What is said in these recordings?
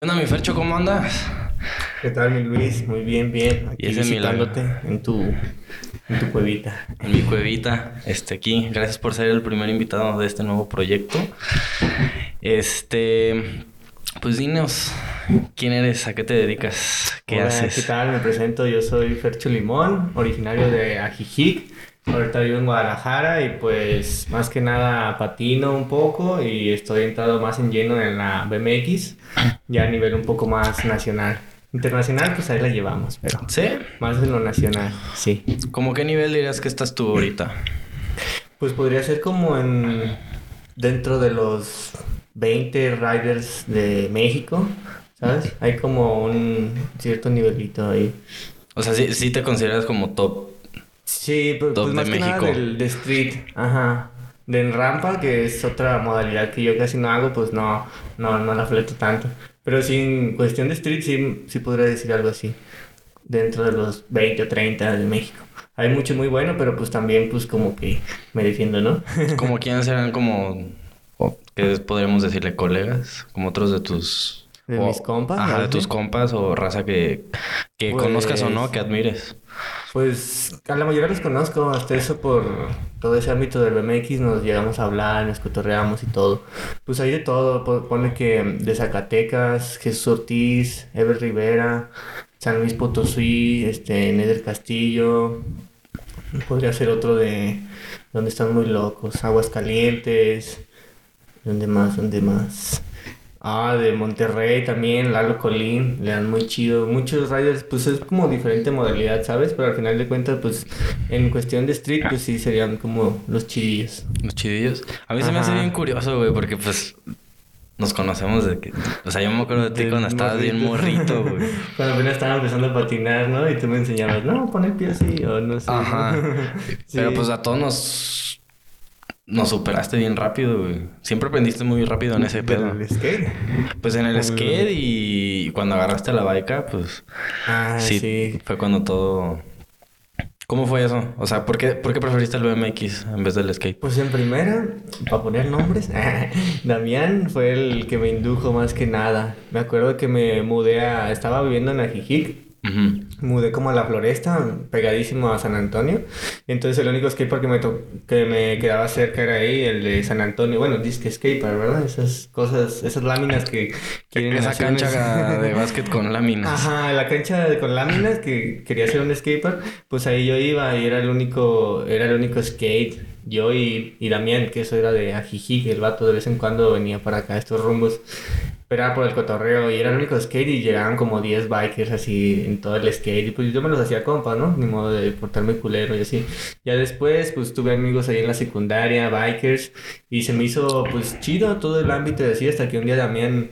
¿Qué onda, mi Fercho? ¿Cómo andas? ¿Qué tal, mi Luis? Muy bien, bien. Aquí Y ese visitándote en tu, en tu cuevita. En mi cuevita, este, aquí. Gracias por ser el primer invitado de este nuevo proyecto. Este, pues dinos, ¿quién eres? ¿A qué te dedicas? ¿Qué Hola, haces? ¿Qué tal? Me presento. Yo soy Fercho Limón, originario de Ajijic. Ahorita vivo en Guadalajara y pues más que nada patino un poco y estoy entrado más en lleno en la BMX, ya a nivel un poco más nacional. Internacional, pues ahí la llevamos, pero ¿Sí? más en lo nacional, sí. ¿Cómo qué nivel dirías que estás tú ahorita? Pues podría ser como en dentro de los 20 riders de México, ¿sabes? Hay como un cierto nivelito ahí. O sea, sí, sí te consideras como top. Sí, pues, pues más de que nada México. del, de street, ajá. De en rampa, que es otra modalidad que yo casi no hago, pues no, no, no la fleto tanto. Pero sí, en cuestión de street, sí, sí podría decir algo así. Dentro de los 20 o 30 de México. Hay mucho muy bueno, pero pues también pues como que me defiendo, ¿no? Como quiénes serán como, que podríamos decirle colegas, como otros de tus... De o- mis compas, Ajá, de tus compas o raza que, que Pues- conozcas o no, que admires. Pues a la mayoría los conozco, hasta eso por todo ese ámbito del BMX nos llegamos a hablar, nos cotorreamos y todo. Pues hay de todo, po- pone que de Zacatecas, Jesús Ortiz, Ever Rivera, San Luis Potosí, este, Neder Castillo, podría ser otro de donde están muy locos, Aguascalientes, ¿dónde más? ¿Dónde más? Ah, de Monterrey también, Lalo Colín, le dan muy chido. Muchos riders, pues es como diferente modalidad, ¿sabes? Pero al final de cuentas, pues en cuestión de street, pues sí serían como los chidillos. Los chidillos. A mí se me hace bien curioso, güey, porque pues nos conocemos de que... O sea, yo me acuerdo de ti cuando estabas bien morrito, güey. Cuando apenas estaba empezando a patinar, ¿no? Y tú me enseñabas, no, pon el pie así, o no sé. Ajá. Sí. Pero pues a todos nos... Nos superaste bien rápido, güey. Siempre aprendiste muy rápido en ese pedo. ¿Del skate? Pues en el Muy skate y cuando agarraste la baica, pues... Ah, sí, sí. fue cuando todo... ¿Cómo fue eso? O sea, ¿por qué, ¿por qué preferiste el BMX en vez del skate? Pues en primera, para poner nombres, Damián fue el que me indujo más que nada. Me acuerdo que me mudé a... Estaba viviendo en Ajijic. Ujú. Mudé como a la floresta, pegadísimo a San Antonio. Entonces el único skatepark que me, que me quedaba cerca era ahí, el de San Antonio. Bueno, disque skatepark, ¿verdad? Esas cosas, esas láminas que quieren Esa cancha de básquet con láminas. Ajá, la cancha de- con láminas que quería hacer un skatepark, pues ahí yo iba y era el único, era el único skate. Yo y, y Damián, que eso era de Ajijic, el vato de vez en cuando venía para acá estos rumbos. Pero era por el cotorreo y era el único skate y llegaban como 10 bikers así en todo el skate y pues yo me los hacía compa, ¿no? Ni modo de portarme culero y así. Ya después pues tuve amigos ahí en la secundaria, bikers y se me hizo pues chido todo el ámbito de así hasta que un día Damián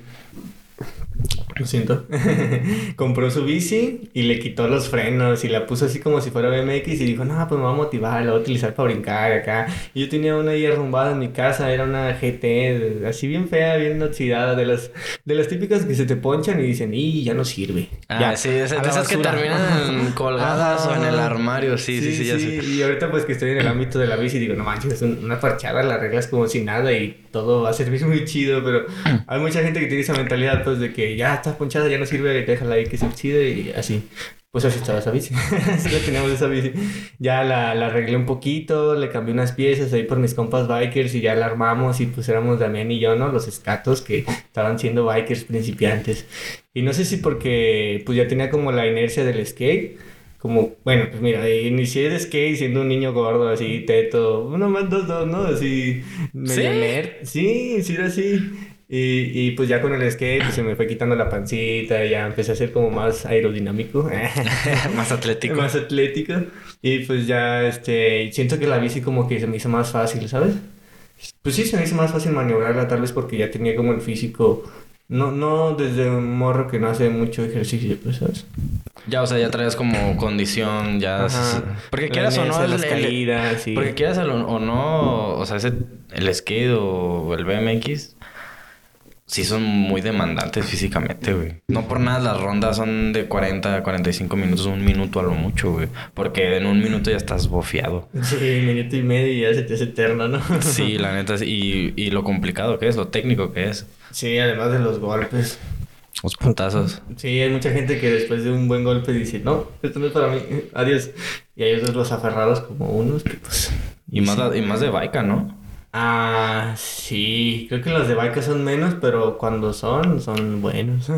lo siento. Compró su bici y le quitó los frenos y la puso así como si fuera BMX y dijo, no, pues me va a motivar, la voy a utilizar para brincar acá. Y yo tenía una ahí arrumbada en mi casa, era una GT, así bien fea, bien oxidada, de las, de las típicas que se te ponchan y dicen, y ya no sirve. Ah, ya, sí, de esas que basura". terminan colgadas o en el Ajá. armario. Sí, sí, sí, ya sé. Y ahorita pues que estoy en el ámbito de la bici digo, no manches, es un- una parchada, la reglas como si nada y todo va a servir muy chido, pero hay mucha gente que tiene esa mentalidad pues de que ya está ponchada, ya no sirve, déjala ahí que se oxide y así. Pues así estaba esa bici, así la teníamos esa bici. Ya la, la arreglé un poquito, le cambié unas piezas ahí por mis compas bikers y ya la armamos y pues éramos Damián y yo, ¿no? Los escatos que estaban siendo bikers principiantes. Y no sé si porque pues ya tenía como la inercia del skate. Como, bueno, pues mira, inicié de skate siendo un niño gordo, así, teto, uno más dos, dos, ¿no? Así, medio ¿Sí? nerd. Sí, sí era así. Y, y pues ya con el skate pues, se me fue quitando la pancita, ya empecé a ser como más aerodinámico. Más atlético. Más atlético. Y pues ya, este, siento que la bici como que se me hizo más fácil, ¿sabes? Pues sí, se me hizo más fácil maniobrarla, tal vez porque ya tenía como el físico, no, no desde un morro que no hace mucho ejercicio, pues, ¿sabes? Ya, o sea, ya traes como condición, ya... Ajá. Porque quieras o no... el- las el- caídas, sí. Porque quieras o no... O sea, ese, el skate o el BMX... Sí son muy demandantes físicamente, güey. No por nada las rondas son de 40 a 45 minutos, un minuto a lo mucho, güey. Porque en un minuto ya estás bofeado. Sí, minuto y medio y ya se te hace eterno, ¿no? Sí, la neta. Y, y lo complicado que es, lo técnico que es. Sí, además de los golpes. Los putazos. Sí, hay mucha gente que después de un buen golpe dice, no, esto no es para mí, adiós. Y hay otros los aferrados como unos que pues... Y más, y más de Baika, ¿no? Ah, sí, creo que los de Baika son menos, pero cuando son, son buenos.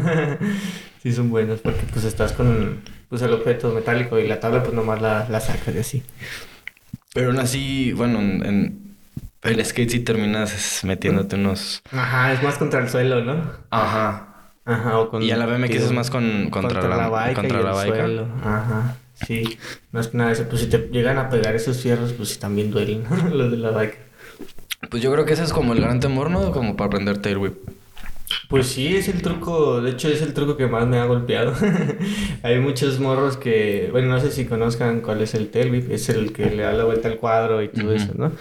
sí, son buenos porque pues estás con pues, el objeto metálico y la tabla pues nomás la, la sacas y así. Pero aún así, bueno, en, el skate sí terminas metiéndote unos... Ajá, es más contra el suelo, ¿no? Ajá. Ajá, o con... Y a la BMX es más con, contra, la, bike contra y la el bike. suelo. Ajá, sí. Más que nada eso, pues si te llegan a pegar esos fierros, pues sí también duelen los de la bike. Pues yo creo que ese es como el gran temor, ¿no? Como para aprender tail whip. Pues sí, es el truco, de hecho es el truco que más me ha golpeado. Hay muchos morros que, bueno, no sé si conozcan cuál es el tail whip, es el que le da la vuelta al cuadro y todo eso, ¿no?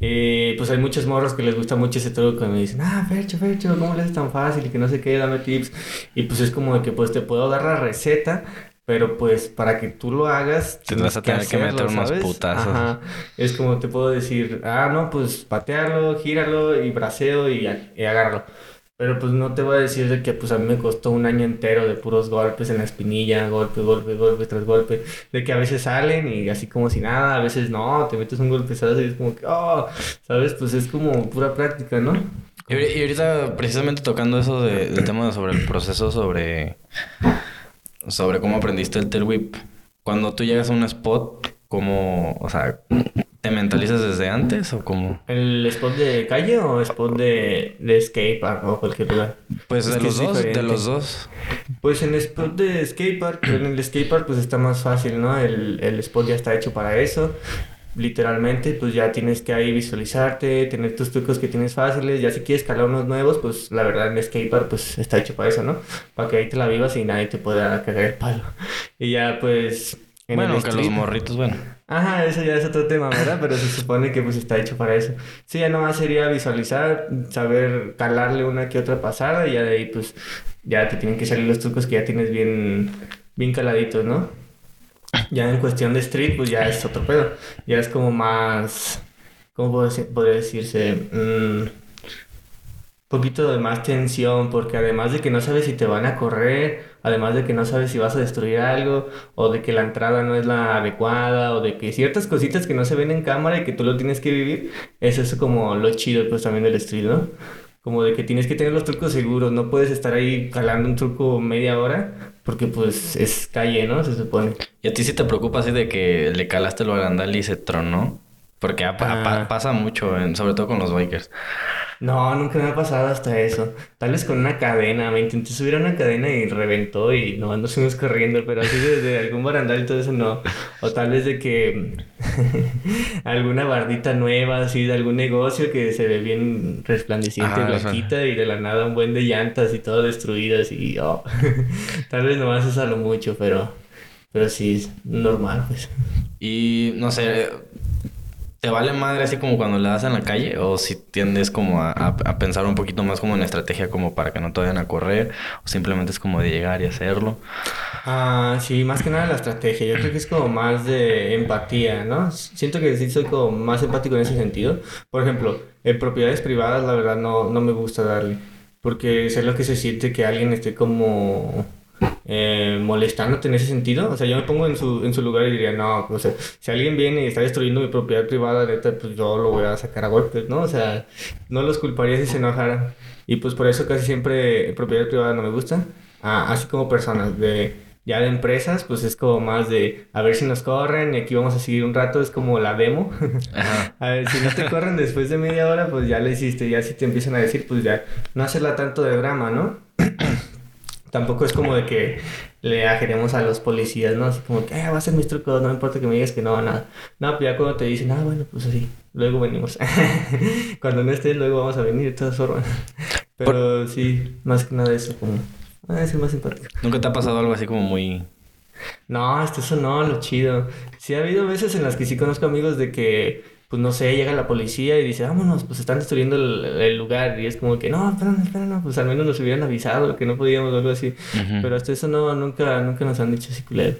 Eh, pues hay muchos morros que les gusta mucho ese truco y me dicen, ah, Fercho, Fercho, ¿cómo le haces tan fácil? Y que no sé qué, dame tips. Y pues es como de que pues te puedo dar la receta, pero pues para que tú lo hagas Tendrás a tener que meter unos putazos. Ajá. Es como te puedo decir, ah, no, pues patearlo, gíralo y braceo y, y agárralo. Pero pues no te voy a decir de que pues a mí me costó un año entero de puros golpes en la espinilla, golpe, golpe, golpe tras golpe, de que a veces salen y así como si nada, a veces no, te metes un golpezazo y es como que, oh, ¿sabes? Pues es como pura práctica, ¿no? Y ahorita, precisamente tocando eso de- del tema sobre el proceso, sobre, sobre cómo aprendiste el tail whip. Cuando tú llegas a un spot, ¿cómo, o sea, te mentalizas desde antes o cómo? ¿El spot de calle o spot de, de skatepark o cualquier lugar? Pues Es de los dos, de los dos. Pues en el spot de skatepark, en el skatepark pues está más fácil, ¿no? El, el spot ya está hecho para eso. Literalmente, pues ya tienes que ahí visualizarte, tener tus trucos que tienes fáciles. Ya si quieres escalar unos nuevos, pues la verdad en el skatepark pues está hecho para eso, ¿no? Para que ahí te la vivas y nadie te pueda cagar el palo. Y ya pues... en bueno, que los morritos, bueno. Ajá, eso ya es otro tema, ¿verdad? Pero se supone que pues está hecho para eso. Sí, ya nomás sería visualizar, saber calarle una que otra pasada y ya de ahí pues ya te tienen que salir los trucos que ya tienes bien, bien caladitos, ¿no? Ya en cuestión de street pues ya es otro pedo. Ya es como más, ¿cómo podría decirse? Mm, poquito de más tensión, porque además de que no sabes si te van a correr, además de que no sabes si vas a destruir algo, o de que la entrada no es la adecuada, o de que ciertas cositas que no se ven en cámara y que tú lo tienes que vivir, eso es como lo chido pues también del street, ¿no? Como de que tienes que tener los trucos seguros, no puedes estar ahí calando un truco media hora, porque pues es calle, ¿no? Se supone. ¿Y a ti sí te preocupa así de que le calaste lo agrandal y se tronó? Porque ha- pa- pa- Ah. pasa mucho, en- sobre todo con los bikers. No, nunca me ha pasado hasta eso. Tal vez con una cadena. Me intenté subir a una cadena y reventó y no nos fuimos corriendo, pero así desde algún barandal y todo eso no. O tal vez de que alguna bardita nueva, así de algún negocio que se ve bien resplandeciente, Ajá, blanquita y de la nada un buen de llantas y todo destruidas y oh. Tal vez nomás es a lo mucho, pero, pero sí es normal, pues. Y no sé, ¿te vale madre así como cuando le das en la calle? ¿O si tiendes como a, a- pensar un poquito más como en estrategia como para que no te vayan a correr? ¿O simplemente es como de llegar y hacerlo? Ah, sí, más que nada la estrategia. Yo creo que es como más de empatía, ¿no? Siento que sí soy como más empático en ese sentido. Por ejemplo, en propiedades privadas, la verdad, no, no me gusta darle. Porque sé lo que se siente que alguien esté como eh, molestándote en ese sentido. O sea, yo me pongo en su, en su lugar y diría, no, o sea, si alguien viene y está destruyendo mi propiedad privada, neta, pues yo lo voy a sacar a golpes, ¿no? O sea, no los culparía si se enojaran. Y pues por eso casi siempre propiedad privada no me gusta. Ah, así como personas de ya de empresas, pues es como más de a ver si nos corren y aquí vamos a seguir un rato, es como la demo. Ajá. A ver, si no te corren después de media hora, pues ya lo hiciste, ya si te empiezan a decir, pues ya no hacerla tanto de drama, ¿no? Tampoco es como de que le ajeremos a los policías, ¿no? Así como que, ah, va a ser mis trucos, no me importa que me digas que no, nada. No, pues ya cuando te dicen, ah, bueno, pues así, luego venimos. cuando no estés, luego vamos a venir de todas formas. Pero sí, más que nada eso, como, ah, ser más simpático. ¿Nunca te ha pasado algo así como muy... No, hasta eso no, lo chido. Sí ha habido veces en las que sí conozco amigos de que, pues no sé, llega la policía y dice, vámonos, pues están destruyendo el, el lugar. Y es como que, no, espera, no, pues al menos nos hubieran avisado que no podíamos o algo así. Ujú. Pero hasta eso no, nunca, nunca nos han dicho así culero.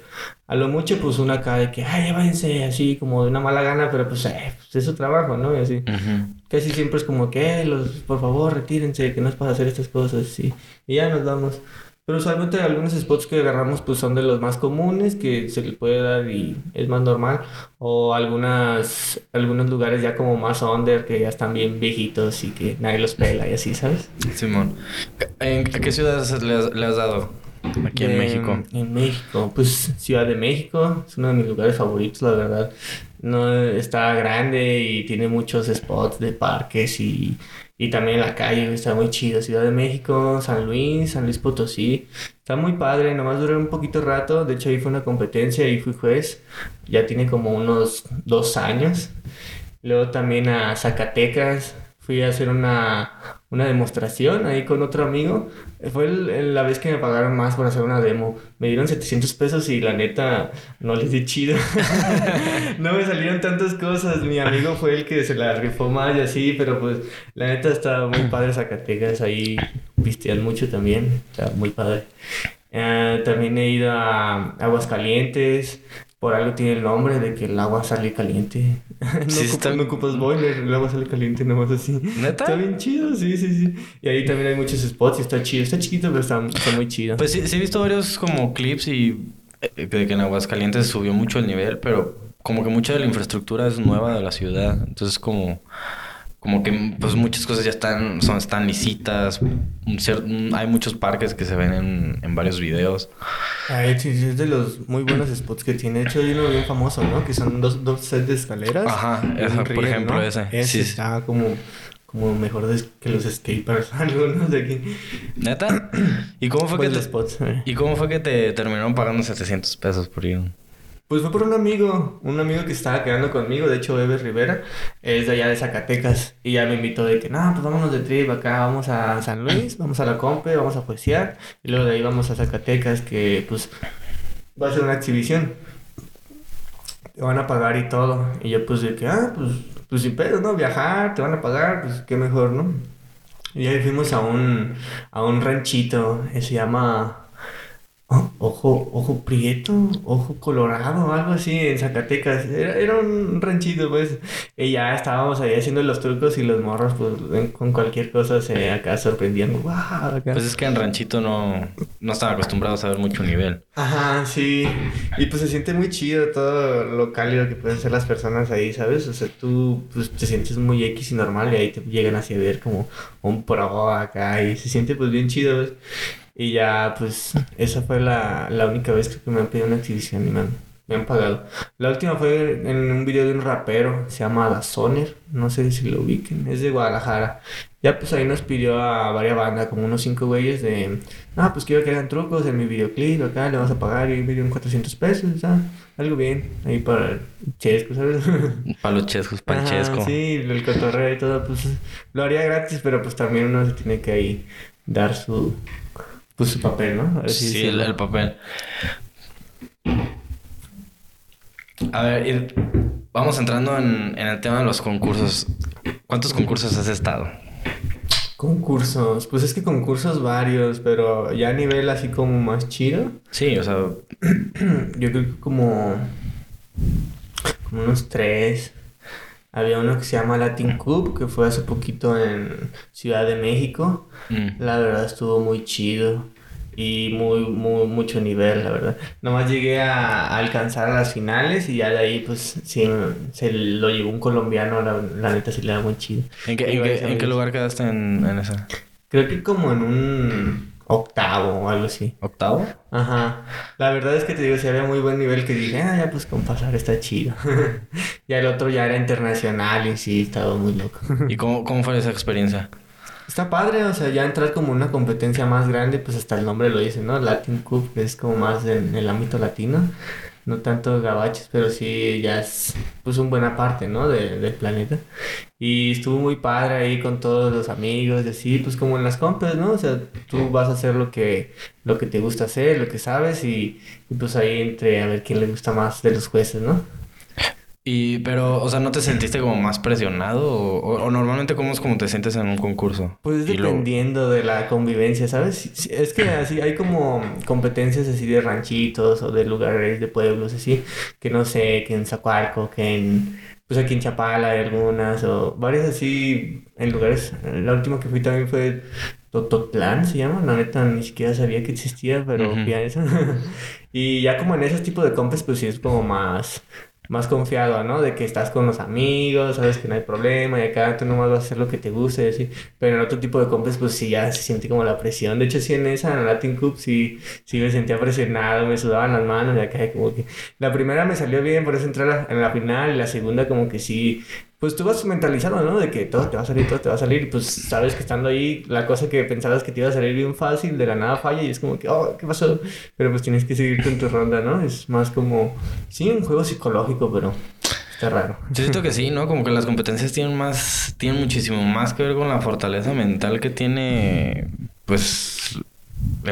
A lo mucho, pues una acá de que, ay, ya váyanse, así como de una mala gana, pero pues, eh, pues es su trabajo, ¿no? Y así. Ujú. Casi siempre es como que, los, por favor, retírense, que no es para hacer estas cosas, sí. Y ya nos vamos. Pero usualmente algunos spots que agarramos pues son de los más comunes que se le puede dar y es más normal. O algunas, algunos lugares ya como más under que ya están bien viejitos y que nadie los pela y así, ¿sabes? Simón. ¿En qué ciudades le has, le has dado? Aquí en De- México. En México, pues Ciudad de México es uno de mis lugares favoritos, la verdad. No está grande y tiene muchos spots de parques y, y también la calle está muy chido. Ciudad de México, San Luis, San Luis Potosí. Está muy padre, nomás duré un poquito rato. De hecho, ahí fue una competencia y fui juez. Ya tiene como unos dos años. Luego también a Zacatecas. Fui a hacer una, una demostración ahí con otro amigo. Fue el- el- la vez que me pagaron más por hacer una demo. Me dieron 700 pesos y la neta no les di chido. no me salieron tantas cosas. Mi amigo fue el que se la rifó más y así, pero pues la neta está muy padre Zacatecas. Ahí pistean mucho también. Está muy padre. Eh, también he ido a Aguascalientes. Por algo tiene el nombre de que el agua sale caliente. no, Sí, ocupas, está- no ocupas boiler, agua sale caliente nomás así. ¿Neta? Está bien chido, sí, sí, sí. Y ahí también hay muchos spots y está chido. Está chiquito, pero está, está muy chido. Pues sí, sí he visto varios como clips y eh, de que en Aguascalientes subió mucho el nivel, pero como que mucha de la infraestructura es nueva de la ciudad. Entonces como, como que pues muchas cosas ya están, son, están. Un un- hay muchos parques que se ven en, en varios videos. Ay, sí, es de los muy buenos spots que tiene. De hecho, hay uno bien famoso, ¿no? Que son dos, dos sets de escaleras. Ajá, esa, por ejemplo, ¿no? ese. Ese Sí, sí. está como, como mejor que los skaters, algunos de aquí. ¿Neta? ¿Y cómo fue que Buenos te, spots. eh. ¿Y cómo fue que te terminaron pagando 700 pesos por ir? Pues fue por un amigo, un amigo que estaba quedando conmigo, de hecho, Eber Rivera, es de allá de Zacatecas, y ya me invitó de que, no, pues vámonos de trip acá, vamos a San Luis, vamos a la Compe, vamos a poesía, y luego de ahí vamos a Zacatecas, que pues va a ser una exhibición. Te van a pagar y todo. Y yo pues de que, ah, pues, pues sin pedo, ¿no? Viajar, te van a pagar, pues qué mejor, ¿no? Y ahí fuimos a un, a un ranchito, que se llama... Ojo, ojo prieto, ojo colorado, algo así en Zacatecas. Era, era un ranchito, pues. Y ya estábamos ahí haciendo los trucos y los morros, pues, con cualquier cosa se acá sorprendían. ¡Wow! acá. Pues es que en Ranchito no, no están acostumbrados a ver mucho nivel. Ajá, sí. Y pues se siente muy chido todo lo cálido que pueden ser las personas ahí, ¿sabes? O sea, tú pues, te sientes muy X y normal y ahí te llegan así a ver como un pro acá y se siente pues bien chido, ¿ves? Y ya pues esa fue la, la única vez que me han pedido una exhibición y me han, me han pagado. La última fue en un video de un rapero, se llama Dazoner, no sé si lo ubiquen, es de Guadalajara. Ya pues ahí nos pidió a varias bandas, como unos cinco güeyes de, ah, pues quiero que hagan trucos en mi videoclip, acá le vas a pagar y me dieron 400 pesos, ah, algo bien, ahí para el chesco, ¿sabes? Para los chescos, para el chesco. Sí, el cotorreo y todo, pues lo haría gratis, pero pues también uno se tiene que ahí dar su, pues su papel, ¿no? Así Sí, el, decirlo. el papel. A ver, vamos entrando en, en el tema de los concursos. ¿Cuántos concursos has estado? Concursos, pues es que concursos varios, pero ya a nivel así como más chido, Sí, o sea, yo creo que como, como unos tres. Había uno que se llama Latin Cup, que fue hace poquito en Ciudad de México. mm, La verdad estuvo muy chido y muy, muy, mucho nivel, la verdad. Nomás llegué a, a alcanzar las finales y ya de ahí, pues, sí, se lo llevó un colombiano, la, la neta sí le da muy chido. ¿en, qué, en, qué, en qué lugar quedaste en, en esa? Creo que como en un octavo o algo así. ¿Octavo? Ajá. La verdad es que te digo, si había muy buen nivel que dije, ah, ya pues con pasar está chido. ya el otro ya era internacional y sí, estaba muy loco. ¿Y cómo, cómo fue esa experiencia? Está padre, o sea, ya entrar como una competencia más grande, pues hasta el nombre lo dice, ¿no? Latin Cup, que es como más en el ámbito latino, no tanto gabachos, pero sí ya es pues una buena parte, ¿no? De- del planeta. Y estuvo muy padre ahí con todos los amigos, y así, pues como en las compas, ¿no? O sea, tú vas a hacer lo que, lo que te gusta hacer, lo que sabes, y, y pues ahí entre a ver quién le gusta más de los jueces, ¿no? Y, pero, o sea, ¿no te sentiste como más presionado? ¿O, o- o normalmente cómo es como te sientes en un concurso? Pues luego- dependiendo de la convivencia, ¿sabes? Es que así hay como competencias así de ranchitos o de lugares de pueblos así, que no sé, que en Zacualco, que en, pues aquí en Chapala hay algunas, o varias así en lugares. La última que fui también fue Tototlán se llama, la neta ni siquiera sabía que existía, pero Ujú. fui a eso. y ya como en esos tipos de compes, pues sí es como más, más confiado, ¿no? De que estás con los amigos, sabes que no hay problema y acá tú nomás vas a hacer lo que te guste así. Pero en otro tipo de compes, pues sí ya se siente como la presión. De hecho, sí en esa, en la Latin Cup, sí, sí me sentía presionado, me sudaban las manos y acá como que... La primera me salió bien, por eso entré en la final y la segunda como que sí... Pues tú vas mentalizado, ¿no? De que todo te va a salir, todo te va a salir. Y pues sabes que estando ahí, la cosa que pensabas que te iba a salir bien fácil, de la nada falla y es como que, oh, ¿qué pasó? Pero pues tienes que seguir con tu ronda, ¿no? Es más como, sí, un juego psicológico, pero está raro. Yo siento que sí, ¿no? Como que las competencias tienen más, tienen muchísimo más que ver con la fortaleza mental que tiene, pues,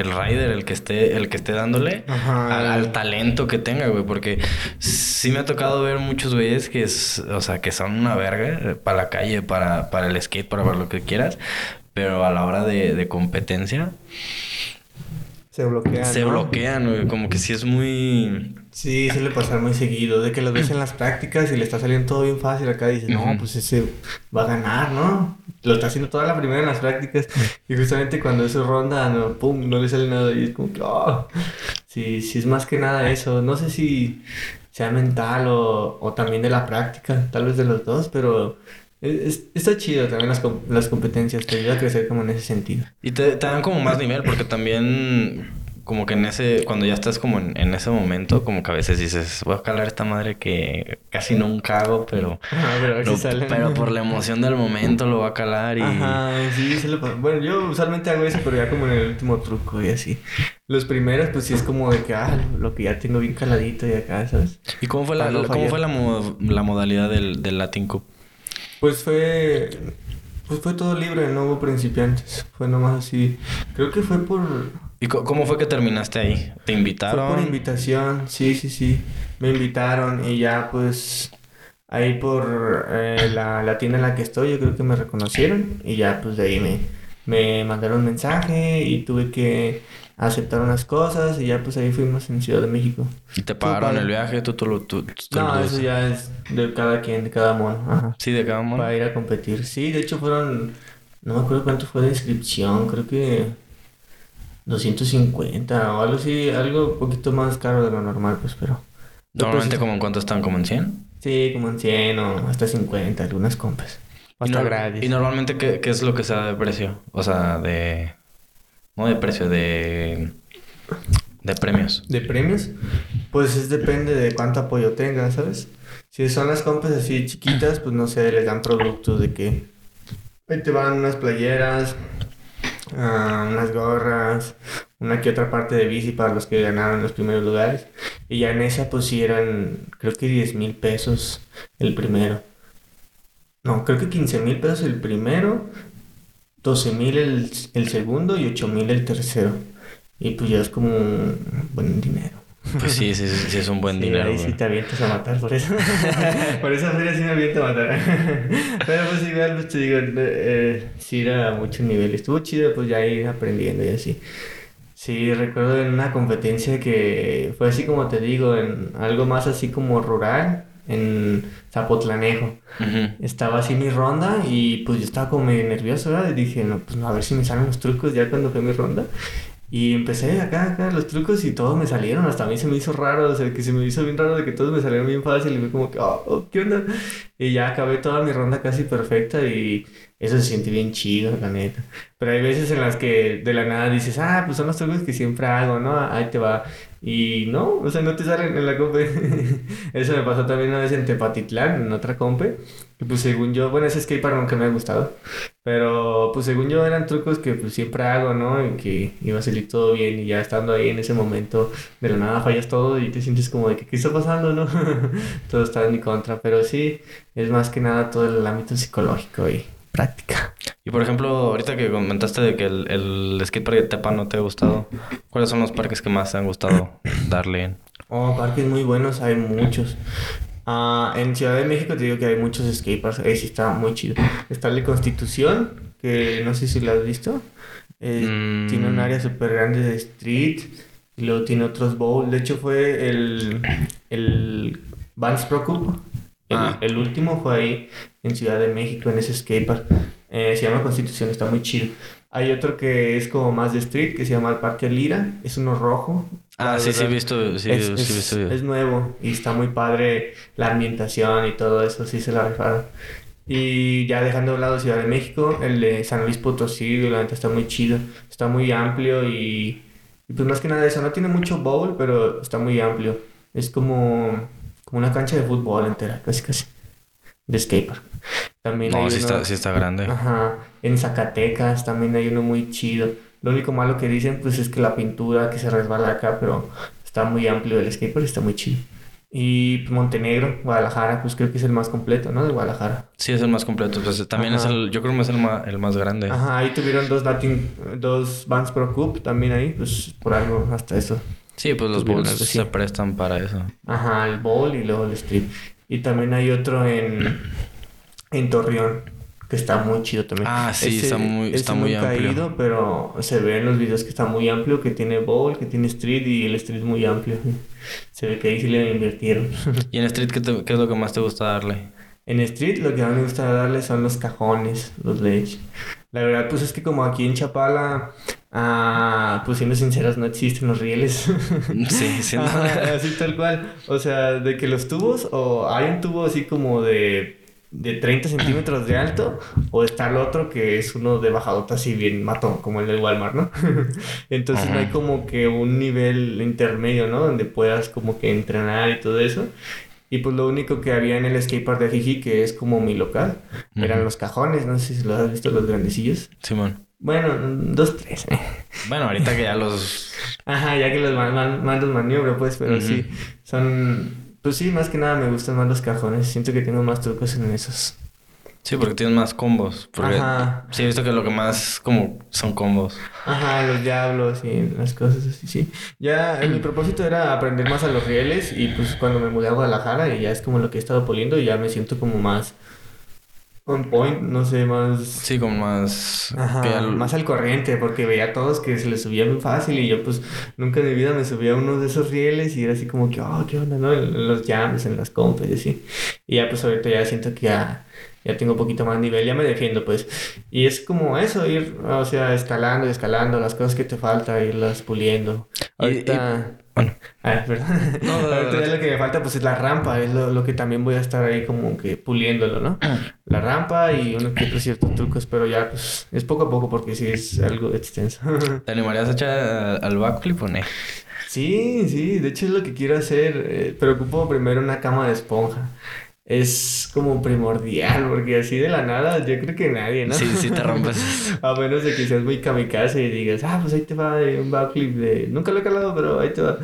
el rider, el que esté, el que esté dándole Ajá. al, al talento que tenga, güey. Porque sí me ha tocado ver muchos güeyes que es, o sea, que son una verga para la calle, para, para el skate, para, para lo que quieras. Pero a la hora de, de competencia, Se bloquean. se ¿no? bloquean, güey. Como que sí es muy... Sí, suele pasar muy seguido, de que los ves en las prácticas y le está saliendo todo bien fácil acá dices, no, pues ese va a ganar, ¿no? Lo está haciendo toda la primera en las prácticas y justamente cuando es su ronda, no, pum, no le sale nada y es como que, oh. Sí, sí es más que nada eso, no sé si sea mental o, o también de la práctica, tal vez de los dos, pero es- es- está chido también las, las competencias, te ayuda a crecer como en ese sentido. Y te, te dan como más nivel, porque también, como que en ese, cuando ya estás como en, en ese momento, como que a veces dices, voy a calar esta madre que casi nunca hago, pero, Ajá, pero lo- pero por la emoción del momento lo va a calar y... Ajá, sí, se lo Bueno, yo usualmente hago eso, pero ya como en el último truco y así. Los primeros, pues sí es como de que, ah, lo que ya tengo bien caladito y acá, ¿sabes? ¿Y cómo fue la, no cómo fue la, mo- la modalidad del, del Latin Cup? Pues fue. Pues fue todo libre, no hubo principiantes. Fue nomás así. Creo que fue por. ¿Y cómo fue que terminaste ahí? ¿Te Fue invitaron? por invitación, sí, sí, sí. Me invitaron y ya pues. Ahí por eh, la, la tienda en la que estoy, yo creo que me reconocieron y ya pues de ahí me, me mandaron mensaje y tuve que aceptar unas cosas y ya pues ahí fuimos en Ciudad de México. ¿Y te pagaron el viaje? ¿Tú, tú, lo- tú, tú No, eso ya es de cada quien, de cada mono. Ajá. Sí, de cada mono. Para ir a competir. Sí, de hecho fueron. No me acuerdo cuánto fue de inscripción, creo que. 250 o algo así, algo un poquito más caro de lo normal, pues, pero. Normalmente, como en cuánto están? ¿Como en 100? Sí, como en 100 o hasta 50, algunas compras. O Y, gratis. normalmente, ¿qué, qué es lo que se da de precio? O sea, de... No de precio, de... De premios. ¿De premios? Pues es depende de cuánto apoyo tengas, ¿sabes? Si son las compras así chiquitas, pues no sé, les dan productos de que ahí te van unas playeras, ah, unas gorras, una que otra parte de bici para los que ganaron los primeros lugares. Y ya en esa pues sí eran, creo que 10 mil pesos el primero. No, creo que 15 mil pesos el primero, 12 mil el, el segundo y 8 mil el tercero. Y pues ya es como un buen dinero. Pues sí, sí, sí, sí es un buen Sí, dinero, ahí sí te avientas a matar por eso. por esa feria sí me aviento a matar. Pero pues igual, pues te digo, eh, sí era a mucho nivel. Estuvo chido, pues ya ir aprendiendo y así. Sí, recuerdo en una competencia que fue así como te digo, en algo más así como rural, en Zapotlanejo. Ujú. Estaba así mi ronda y pues yo estaba como medio nervioso, ¿verdad? Y dije, no, pues a ver si me salen los trucos ya cuando fue mi ronda. Y empecé acá, acá, los trucos y todos me salieron. Hasta a mí se me hizo raro, o sea, que se me hizo bien raro de que todos me salieron bien fácil. Y fue como que, oh, oh, ¿qué onda? Y ya acabé toda mi ronda casi perfecta y eso se siente bien chido, la neta. Pero hay veces en las que de la nada dices, ah, pues son los trucos que siempre hago, ¿no? Ahí te va. Y no, o sea, no te salen en la compe. Eso me pasó también una vez en Tepatitlán, en otra compe. Y pues según yo, bueno, ese skatepark nunca me ha gustado. Pero pues según yo eran trucos que pues siempre hago, ¿no? Y que iba a salir todo bien y ya estando ahí en ese momento de la nada fallas todo y te sientes como de que ¿qué está pasando, no? todo está en mi contra, pero sí, es más que nada todo el ámbito psicológico y práctica. Y por ejemplo, ahorita que comentaste de que el, el skatepark de Tepa no te ha gustado, ¿cuáles son los parques que más te han gustado darle? Oh, parques muy buenos, hay muchos. Ah, en Ciudad de México te digo que hay muchos skateparks, ahí sí está muy chido. Está el de Constitución, que no sé si lo has visto. Eh, Mm. Tiene un área súper grande de street, y luego tiene otros bowl. De hecho fue el, el Vans Pro Cup. El, Ah. el último fue ahí en Ciudad de México, en ese skatepark. Eh, se llama Constitución, está muy chido. Hay otro que es como más de street, que se llama el Parque Lira. Es uno rojo. Ah, sí, sí, visto, sí, es, sí, es- visto es nuevo y está muy padre la ambientación y todo eso, sí se la rifaron. Y ya dejando de lado Ciudad de México, el de San Luis Potosí, la neta está muy chido, está muy amplio y, y pues más que nada eso, no tiene mucho bowl, pero está muy amplio. Es como, como una cancha de fútbol entera, casi casi, de skatepark. También hay No, sí uno- está, sí está grande. Ajá, en Zacatecas también hay uno muy chido. Lo único malo que dicen pues es que la pintura que se resbala acá, pero está muy amplio el skatepark, está muy chido. Y pues, Montenegro, Guadalajara, pues creo que es el más completo, ¿no? De Guadalajara. Sí, es el más completo. Pues también es el, yo creo que es el más, el más grande. Ajá, ahí tuvieron dos Latin, dos Bands Pro Cup también ahí, pues por algo hasta eso. Sí, pues los bowls se prestan para eso. Ajá, el bowl y luego el strip. Y también hay otro en, en Torreón, que está muy chido también. Ah, sí, está muy- ese está muy amplio. ido, pero se ve en los videos que está muy amplio, que tiene bowl, que tiene street y el street muy amplio. Se ve que ahí sí le invirtieron. ¿Y en Street qué, te- qué es lo que más te gusta darle? En Street lo que más me gusta darle son los cajones, los ledge. La verdad, pues es que como aquí en Chapala, ah, pues siendo sinceros, no existen los rieles. Sí, sí, no. Así tal cual. O sea, de que los tubos, o hay un tubo así como de, de 30 centímetros de alto, o está el otro que es uno de bajadota así bien matón, como el del Walmart, ¿no? Entonces no hay como que un nivel intermedio, ¿no? Donde puedas como que entrenar y todo eso. Y pues lo único que había en el skatepark de Jiji, que es como mi local, eran los cajones, no sé si los has visto, los grandecillos. Simón. Bueno, dos, tres. Bueno, ahorita que ya los... Ajá, ya que los man- man- pues, pero sí, son... Pues sí, más que nada me gustan más los cajones. Siento que tengo más trucos en esos. Sí, porque tienes más combos. Porque Ajá. sí he visto que lo que más como son combos. Ajá, los diablos y las cosas así, sí. Ya, eh, mi propósito era aprender más a los rieles y pues cuando me mudé a Guadalajara y ya es como lo que he estado poliendo y ya me siento como más on point, no sé, más... Sí, como más... Ajá, al- más al corriente, porque veía a todos que se les subía muy fácil y yo pues nunca en mi vida me subía a uno de esos rieles y era así como que, oh, qué onda, ¿no? En, los jams, en las compas y así. Y ya pues ahorita ya siento que ya, ya tengo un poquito más nivel, ya me defiendo pues. Y es como eso, ir, o sea, escalando, escalando las cosas que te falta, irlas puliendo. Y- Ahorita... Bueno, Ah, perdón. No, no, no, lo que me falta pues es la rampa, es lo, lo que también voy a estar ahí como que puliéndolo, ¿no? La rampa y uno que ciertos trucos, pero ya pues es poco a poco porque sí es algo extenso. ¿te animarías a echar al backflip o no? Sí, sí, de hecho es lo que quiero hacer, eh, pero ocupo primero una cama de esponja. Es como primordial porque así de la nada yo creo que nadie, ¿no? Sí, sí te rompes. A menos de que seas muy kamikaze y digas, ah, pues ahí te va eh, un backflip de... Nunca lo he calado, pero ahí te va.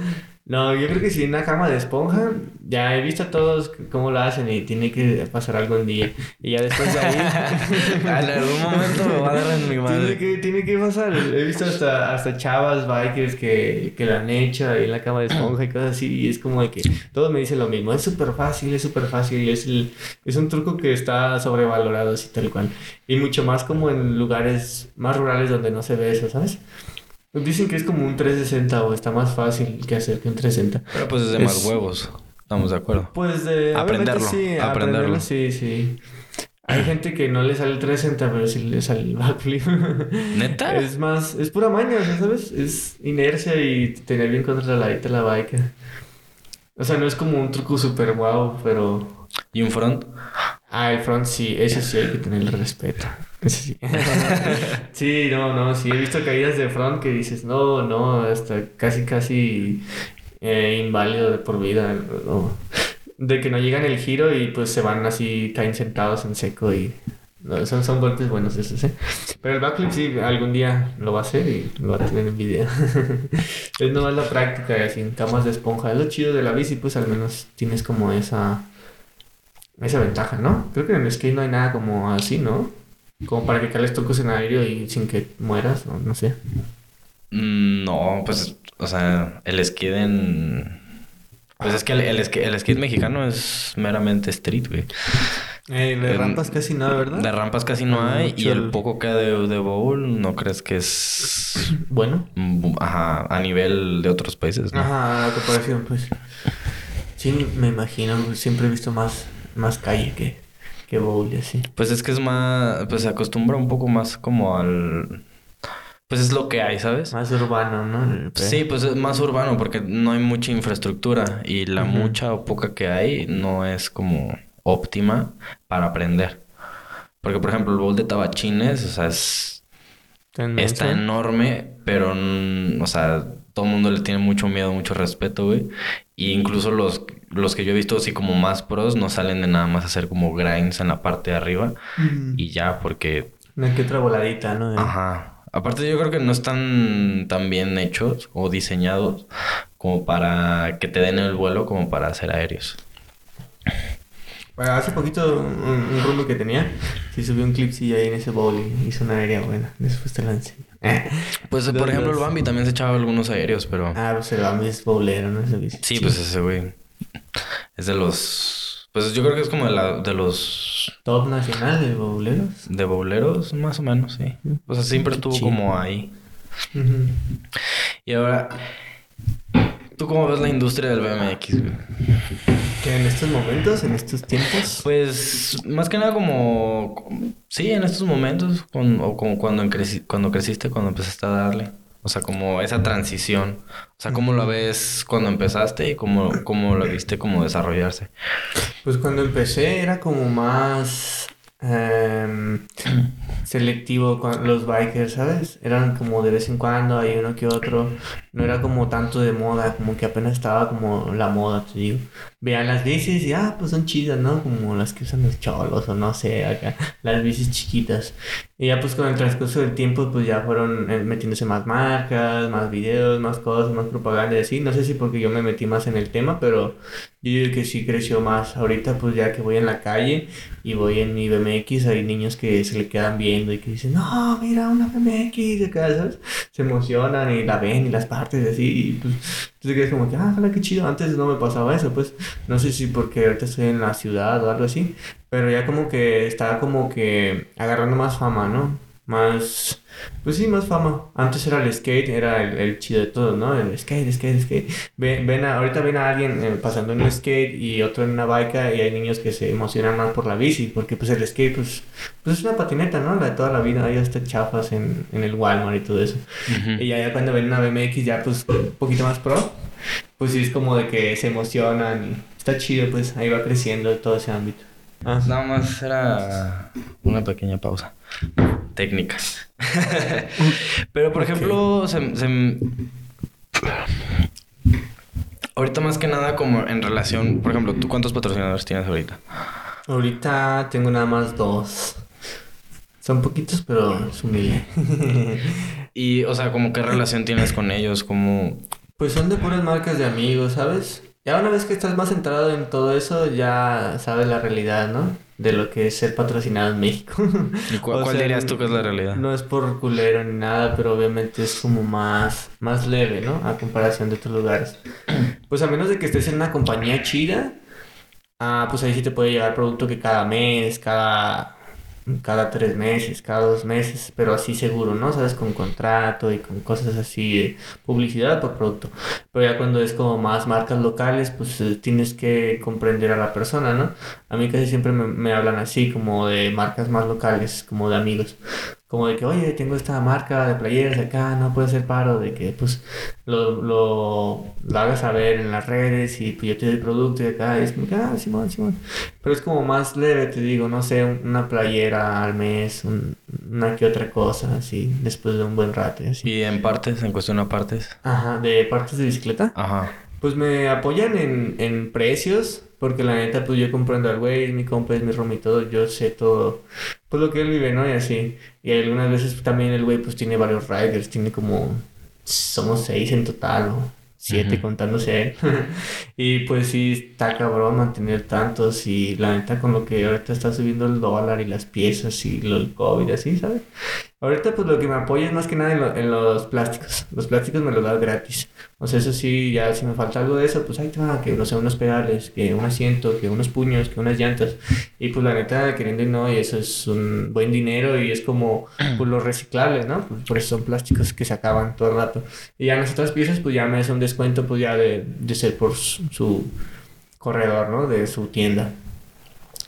No, yo creo que si una cama de esponja, ya he visto a todos cómo lo hacen y tiene que pasar algún día. Y ya después de ahí... en algún momento me va a dar en mi Tiene madre. que, tiene que pasar. He visto hasta, hasta chavas, bikers que, que la han hecho ahí en la cama de esponja y cosas así. Y es como de que todos me dicen lo mismo. Es súper fácil, es súper fácil. Y es, el, es un truco que está sobrevalorado así tal cual. Y mucho más como en lugares más rurales donde no se ve eso, ¿sabes? Dicen que es como un 360 o está más fácil que hacer que un 360. Pero pues es de más huevos. Estamos de acuerdo. Pues de Aprenderlo, sí, aprenderlo. aprenderlo sí, sí. Hay gente que no le sale el 360, pero sí le sale el backflip. ¿Neta? Es más, es pura maña, ¿sabes? Es inercia y tener bien controladita la bike. O sea, no es como un truco super guau, pero... ¿Y un front? Ah, el front sí, ese sí hay que tenerle respeto. Sí. sí, no, no, sí, he visto caídas de front que dices, no, no, hasta casi, casi eh, inválido de por vida. no. De que no llegan el giro y pues se van así, caen sentados en seco y... no, son, son golpes buenos esos, ¿eh? Pero el backflip sí, algún día lo va a hacer y lo va a tener en video. es nomás la práctica así camas de esponja. Es lo chido de la bici, pues al menos tienes como esa esa ventaja, ¿no? Creo que en el skate no hay nada como así, ¿no? Como para que cales trucos en aéreo y sin que mueras, o no sé. Mm, No, pues, o sea, el skate en... Pues es que el, el, skate, el skate mexicano es meramente street, güey. Eh, de rampas casi nada, ¿verdad? De rampas casi no hay y mucho el el- poco que hay de, de bowl no crees que es Bueno. ajá, a nivel de otros países, ¿no? Ajá, la comparación, pues. Sí, me imagino. Siempre he visto más, más calle que, que bowl y así. Pues es que es más, pues se acostumbra un poco más como al... pues es lo que hay, ¿sabes? Más urbano, ¿no? Sí, pues es más urbano porque no hay mucha infraestructura y la mucha o poca que hay no es como óptima para aprender. Porque, por ejemplo, el bowl de tabachines, o sea, es... Está enorme, pero, o sea, todo el mundo le tiene mucho miedo, mucho respeto, güey. Y incluso los, los que yo he visto así como más pros no salen de nada más hacer como grinds en la parte de arriba. Y ya, porque... Una que otra voladita, ¿no? Ajá. Aparte yo creo que no están tan bien hechos o diseñados como para que te den el vuelo como para hacer aéreos. Bueno, hace poquito un, rumbo que tenía, sí subió un clip sí ahí en ese bowl y hizo una aérea buena. Después te la enseño. pues por ejemplo el Bambi también se echaba algunos aéreos, pero... Ah, pues el Bambi es bowlero, ¿no? Sí, pues ese güey. Es de los... Pues yo creo que es como de, la, de los... Top nacional de bowleros. De bowleros, más o menos, sí. O sea, siempre estuvo como ahí. Y ahora... ¿Tú cómo ves la industria del BMX, güey? ¿Que en estos momentos, en estos tiempos? Pues, más que nada como... Sí, en estos momentos, o como cuando, cuando creciste, cuando empezaste a darle. O sea, como esa transición. O sea, ¿cómo la ves cuando empezaste y cómo, cómo la viste como desarrollarse? Pues cuando empecé era como más Em, selectivo con los bikers, ¿sabes? Eran como de vez en cuando, hay uno que otro. No era como tanto de moda, como que apenas estaba como la moda, te digo. Vean las bicis y, ah, pues son chidas, ¿no? Como las que usan los cholos o no sé, acá, las bicis chiquitas. Y ya pues con el transcurso del tiempo pues ya fueron eh, metiéndose más marcas, más videos, más cosas, más propaganda y así. No sé si porque yo me metí más en el tema, pero yo digo que sí creció más. Ahorita pues ya que voy en la calle y voy en mi BMX, hay niños que se le quedan viendo y que dicen, no, mira una BMX, acá, ¿sabes? Se emocionan y la ven y las partes y así. Y pues entonces es como que, ah, qué chido. Antes no me pasaba eso, pues no sé si porque ahorita estoy en la ciudad o algo así, pero ya como que estaba como que agarrando más fama, ¿no? Más, pues sí, más fama. Antes era el skate, era el, chido de todo, ¿no? El skate, skate, skate. Ven, ven ahorita ven a alguien eh, pasando en un skate y otro en una bike y hay niños que se emocionan más por la bici, porque pues el skate, pues, pues es una patineta, ¿no? La de toda la vida, ahí hasta chafas en, en el Walmart y todo eso. Y ya, ya cuando ven una BMX ya pues un poquito más pro, pues sí es como de que se emocionan y está chido, pues ahí va creciendo todo ese ámbito. Ah. Nada más era una pequeña pausa. Técnicas. Pero, por ejemplo, ahorita más que nada como en relación, por ejemplo, ¿tú cuántos patrocinadores tienes ahorita? Ahorita tengo nada más dos. Son poquitos, pero es humilde. y, o sea, como qué relación tienes con ellos, como... Pues son de puras marcas de amigos, ¿sabes? Ya una vez que estás más centrado en todo eso, ya sabes la realidad, ¿no? De lo que es ser patrocinado en México. ¿Y cuál dirías tú que es la realidad? No es por culero ni nada, pero obviamente es como más, más leve, ¿no? A comparación de otros lugares. Pues a menos de que estés en una compañía chida, ah, pues ahí sí te puede llegar producto que cada mes, cada cada tres meses, cada dos meses, pero así seguro, ¿no? Sabes, con contrato y con cosas así de publicidad por producto. Pero ya cuando es como más marcas locales, pues eh, tienes que comprender a la persona, ¿no? A mí casi siempre me, me hablan así, como de marcas más locales, como de amigos como de que, oye, tengo esta marca de playeras acá, no puede ser paro, de que pues lo, lo, lo hagas saber en las redes y pues yo te doy el producto y acá, y es como ah, Simón, Simón. Pero es como más leve, te digo, no sé, una playera al mes, una que otra cosa, así, después de un buen rato así. ¿Y en partes, en cuestión de partes? Ajá, de partes de bicicleta. Ajá. Pues me apoyan en, en precios, porque la neta, pues yo comprendo al güey, mi compa es mi room y todo, yo sé todo, pues lo que él vive, ¿no? Y así. Y algunas veces también el güey, pues tiene varios riders, tiene como, somos seis en total, ¿no? Siete contándose él. y pues sí, está cabrón mantener tantos y la neta con lo que ahorita está subiendo el dólar y las piezas y lo, el COVID, así, ¿sabes? Ahorita pues lo que me apoya es más que nada en, los plásticos. Los plásticos me los das gratis. O sea, eso sí, ya si me falta algo de eso, pues ahí te va, que no sé, unos pedales, que un asiento, que unos puños, que unas llantas. Y pues la neta, queriendo y no, y eso es un buen dinero y es como pues los reciclables, ¿no? Pues, por eso son plásticos que se acaban todo el rato. Y ya en las otras piezas, pues ya me hace un descuento, pues ya de, de ser por su corredor, ¿no? De su tienda.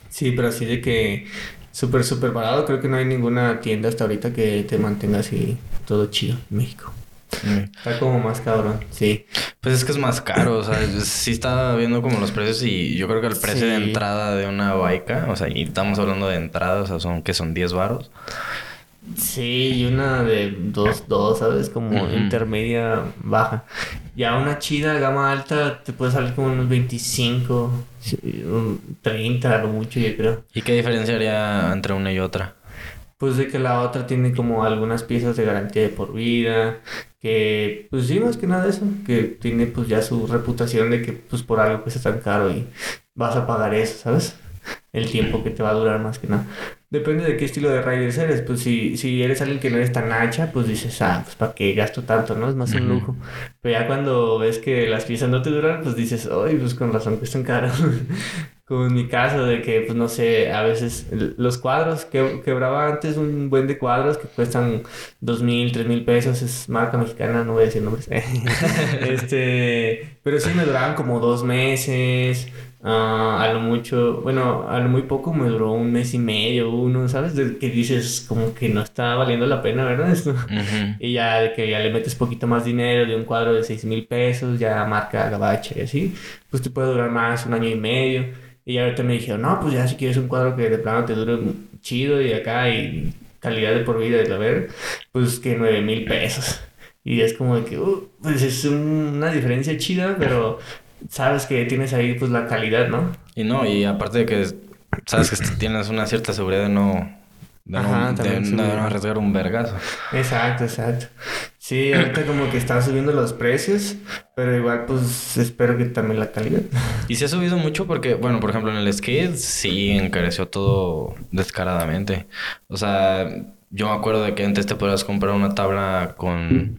Sí, pero así de que súper, súper parado. Creo que no hay ninguna tienda hasta ahorita que te mantenga así todo chido en México. Está como más cabrón, sí. Pues es que es más caro, o sea, sí estaba viendo como los precios y yo creo que el precio de entrada de una baica, o sea, y estamos hablando de entrada, o sea, son que son 10 varos. Sí, y una de 2-2, ¿sabes? Como intermedia baja. Ya una chida, gama alta, te puede salir como unos 25, sí, un 30 a lo mucho, yo creo. ¿Y qué diferencia haría entre una y otra? Pues de que la otra tiene como algunas piezas de garantía de por vida, que pues sí, más que nada eso, que tiene pues ya su reputación de que pues por algo cuesta tan caro y vas a pagar eso, ¿sabes? El tiempo que te va a durar más que nada. Depende de qué estilo de riders eres, pues si, si eres alguien que no eres tan hacha, pues dices, ah, pues para qué gasto tanto, ¿no? Es más un lujo. Pero ya cuando ves que las piezas no te duran, pues dices, ay, pues con razón cuestan caro. Como en mi caso, de que, pues no sé, a veces los cuadros, que quebraba antes un buen de cuadros que cuestan dos mil, tres mil pesos, es marca mexicana, no voy a decir nombres. este, pero sí me duraban como dos meses, ah, a lo mucho, bueno, a lo muy poco me duró un mes y medio, uno, ¿sabes? De que dices como que no está valiendo la pena, ¿verdad? Esto. Ujú. Y ya de que ya le metes poquito más dinero de un cuadro de seis mil pesos, ya marca gabacha y así, pues te puede durar más, un año y medio. Y ahorita me dijeron, no, pues ya si quieres un cuadro que de plano te dure chido y acá y calidad de por vida y la ver, pues que nueve mil pesos. Y es como de que, uh, pues es un- una diferencia chida, pero sabes que tienes ahí pues la calidad, ¿no? Y no, y aparte de que sabes que tienes una cierta seguridad de no, de Ajá, no, de no arriesgar un vergazo. Exacto, exacto. Sí, ahorita como que están subiendo los precios, pero igual pues espero que también la calidad. Y se ha subido mucho porque, bueno, por ejemplo, en el skate sí encareció todo descaradamente. O sea, yo me acuerdo de que antes te podías comprar una tabla con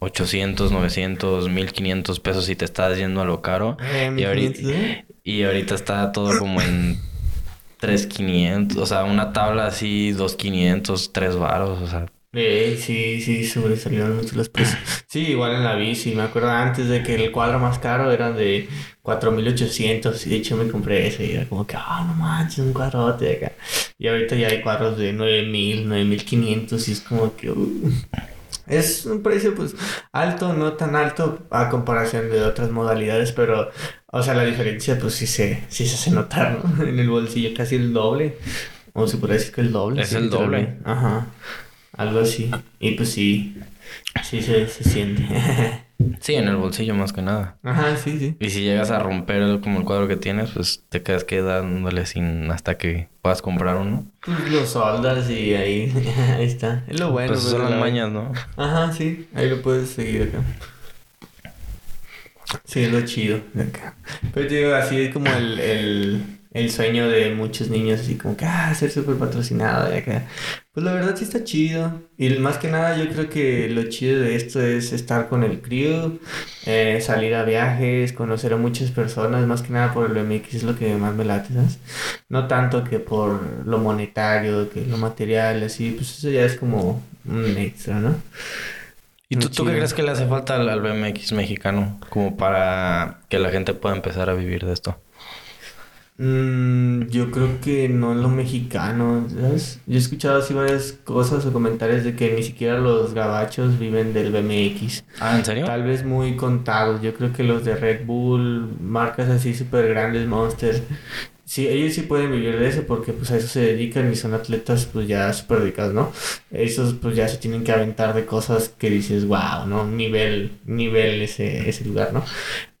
800, 900, 1500 pesos y te estabas yendo a lo caro. Eh, y, ahorita, 1500, ¿eh? y ahorita está todo como en 3500. O sea, una tabla así, 2500, 3 varos. O sea, Eh, sí, sí, sobresalieron mucho los precios. Sí, igual en la bici. Me acuerdo antes de que el cuadro más caro era de 4800 y de hecho me compré ese y era como que, ah, no manches, un cuadrote de acá. Y ahorita ya hay cuadros de 9000, 9500 y es como que, uh, es un precio pues alto, no tan alto a comparación de otras modalidades, pero, o sea, la diferencia pues sí se, sí se hace notar, ¿no? En el bolsillo casi el doble. O se puede decir que el doble. Es sí, el doble. Ajá. Algo así. Y pues sí, sí se, se siente. sí, en el bolsillo más que nada. Ajá, sí, sí. Y si llegas a romper el- como el cuadro que tienes, pues te quedas quedándole sin hasta que puedas comprar uno. Pues los soldas y ahí, ahí está. Es lo bueno. pues son las la- mañas, ¿no? Ajá, sí. Ahí lo puedes seguir acá. Sí, es lo chido de acá. Pero te digo, así es como el, el, el sueño de muchos niños, así como que, ah, ser súper patrocinado de acá. Pues la verdad sí está chido. Y más que nada yo creo que lo chido de esto es estar con el crew, eh, salir a viajes, conocer a muchas personas, más que nada por el MX es lo que más me late, ¿sabes? No tanto que por lo monetario, que lo material, así, pues eso ya es como un extra, ¿no? ¿Y tú, tú qué crees que le hace falta al, al BMX mexicano como para que la gente pueda empezar a vivir de esto? Mm, yo creo que no lo mexicano, ¿sabes? Yo he escuchado así varias cosas o comentarios de que ni siquiera los gabachos viven del BMX. Ah, ¿en serio? Tal vez muy contados. Yo creo que los de Red Bull, marcas así súper grandes, Monster, sí, ellos sí pueden vivir de eso porque pues a eso se dedican y son atletas pues ya súper dedicados, ¿no? Esos pues ya se tienen que aventar de cosas que dices, wow, ¿no? Nivel, nivel ese, ese lugar, ¿no?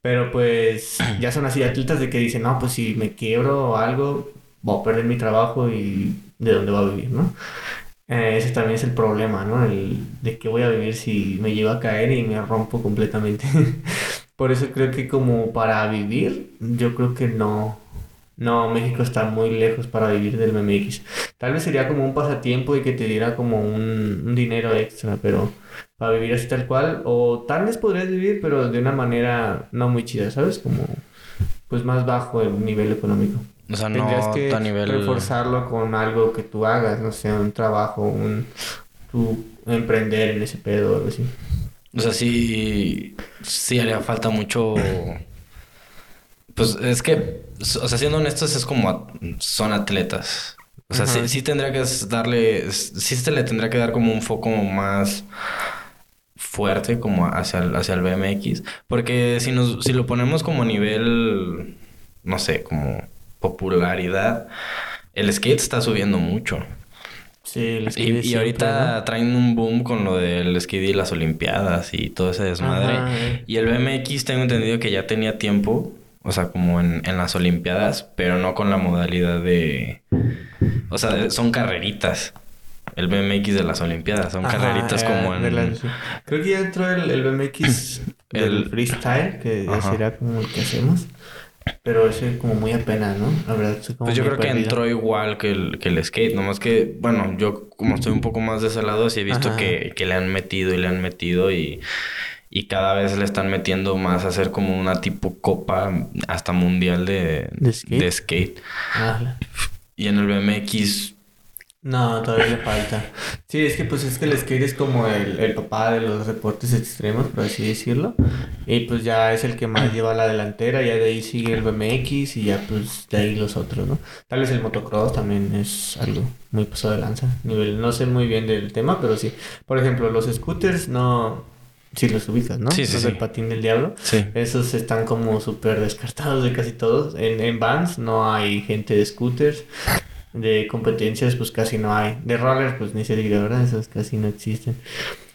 Pero pues ya son así atletas de que dicen, no, pues si me quiebro o algo, voy a perder mi trabajo y de dónde voy a vivir, ¿no? Eh, ese también es el problema, ¿no? El de que voy a vivir si me llevo a caer y me rompo completamente. Por eso creo que como para vivir, yo creo que no. No, México está muy lejos para vivir del MX. Tal vez sería como un pasatiempo y que te diera como un, un dinero extra, pero para vivir así tal cual, o tal vez podrías vivir, pero de una manera no muy chida, ¿sabes? Como pues más bajo el nivel económico. O sea, Tendrías no que a nivel... reforzarlo con algo que tú hagas, no sé, un trabajo, un tú emprender en ese pedo o algo así. O sea, sí, sí haría falta mucho... Pues es que, o sea, siendo honestos, es como... Son atletas. O sea, sí, sí tendría que darle, sí se le tendría que dar como un foco más fuerte como hacia el, hacia el BMX. Porque si nos, si lo ponemos como nivel, no sé, como popularidad, el skate está subiendo mucho. Sí, el skate y siempre, ahorita ¿no? traen un boom con lo del skate y las olimpiadas y todo ese desmadre. Ajá, eh. Y el BMX tengo entendido que ya tenía tiempo, o sea, como en, en las olimpiadas, pero no con la modalidad de... O sea, son carreritas. El BMX de las olimpiadas, son Ajá, carreritas eh, como en... la-. Creo que ya entró el, el BMX El- del freestyle, que Ajá. será como el que hacemos. Pero ese como muy apenas, ¿no? La verdad, como Pues yo creo que entró igual que el, que el skate, nomás que, bueno, yo como estoy un poco más de ese lado, sí he visto que, que le han metido y le han metido y, y cada vez le están metiendo más a hacer como una tipo copa hasta mundial de, ¿De skate? de skate. Ah, Y en el BMX, No, todavía le falta. Sí, es que pues es que el skate es como el, el papá de los deportes extremos, por así decirlo. Y pues ya es el que más lleva la delantera, ya de ahí sigue el BMX y ya pues de ahí los otros, ¿no? Tal vez el motocross también es algo muy pasado de lanza. Nivel, no sé muy bien del tema, pero sí. Por ejemplo, los scooters no... Si los ubicas, ¿no? Sí, sí, los sí. del patín del diablo. sí. Esos están como súper descartados de casi todos. En, en Vans no hay gente de scooters. De competencias pues casi no hay. De rollers pues ni se diga, ¿verdad? Esos casi no existen.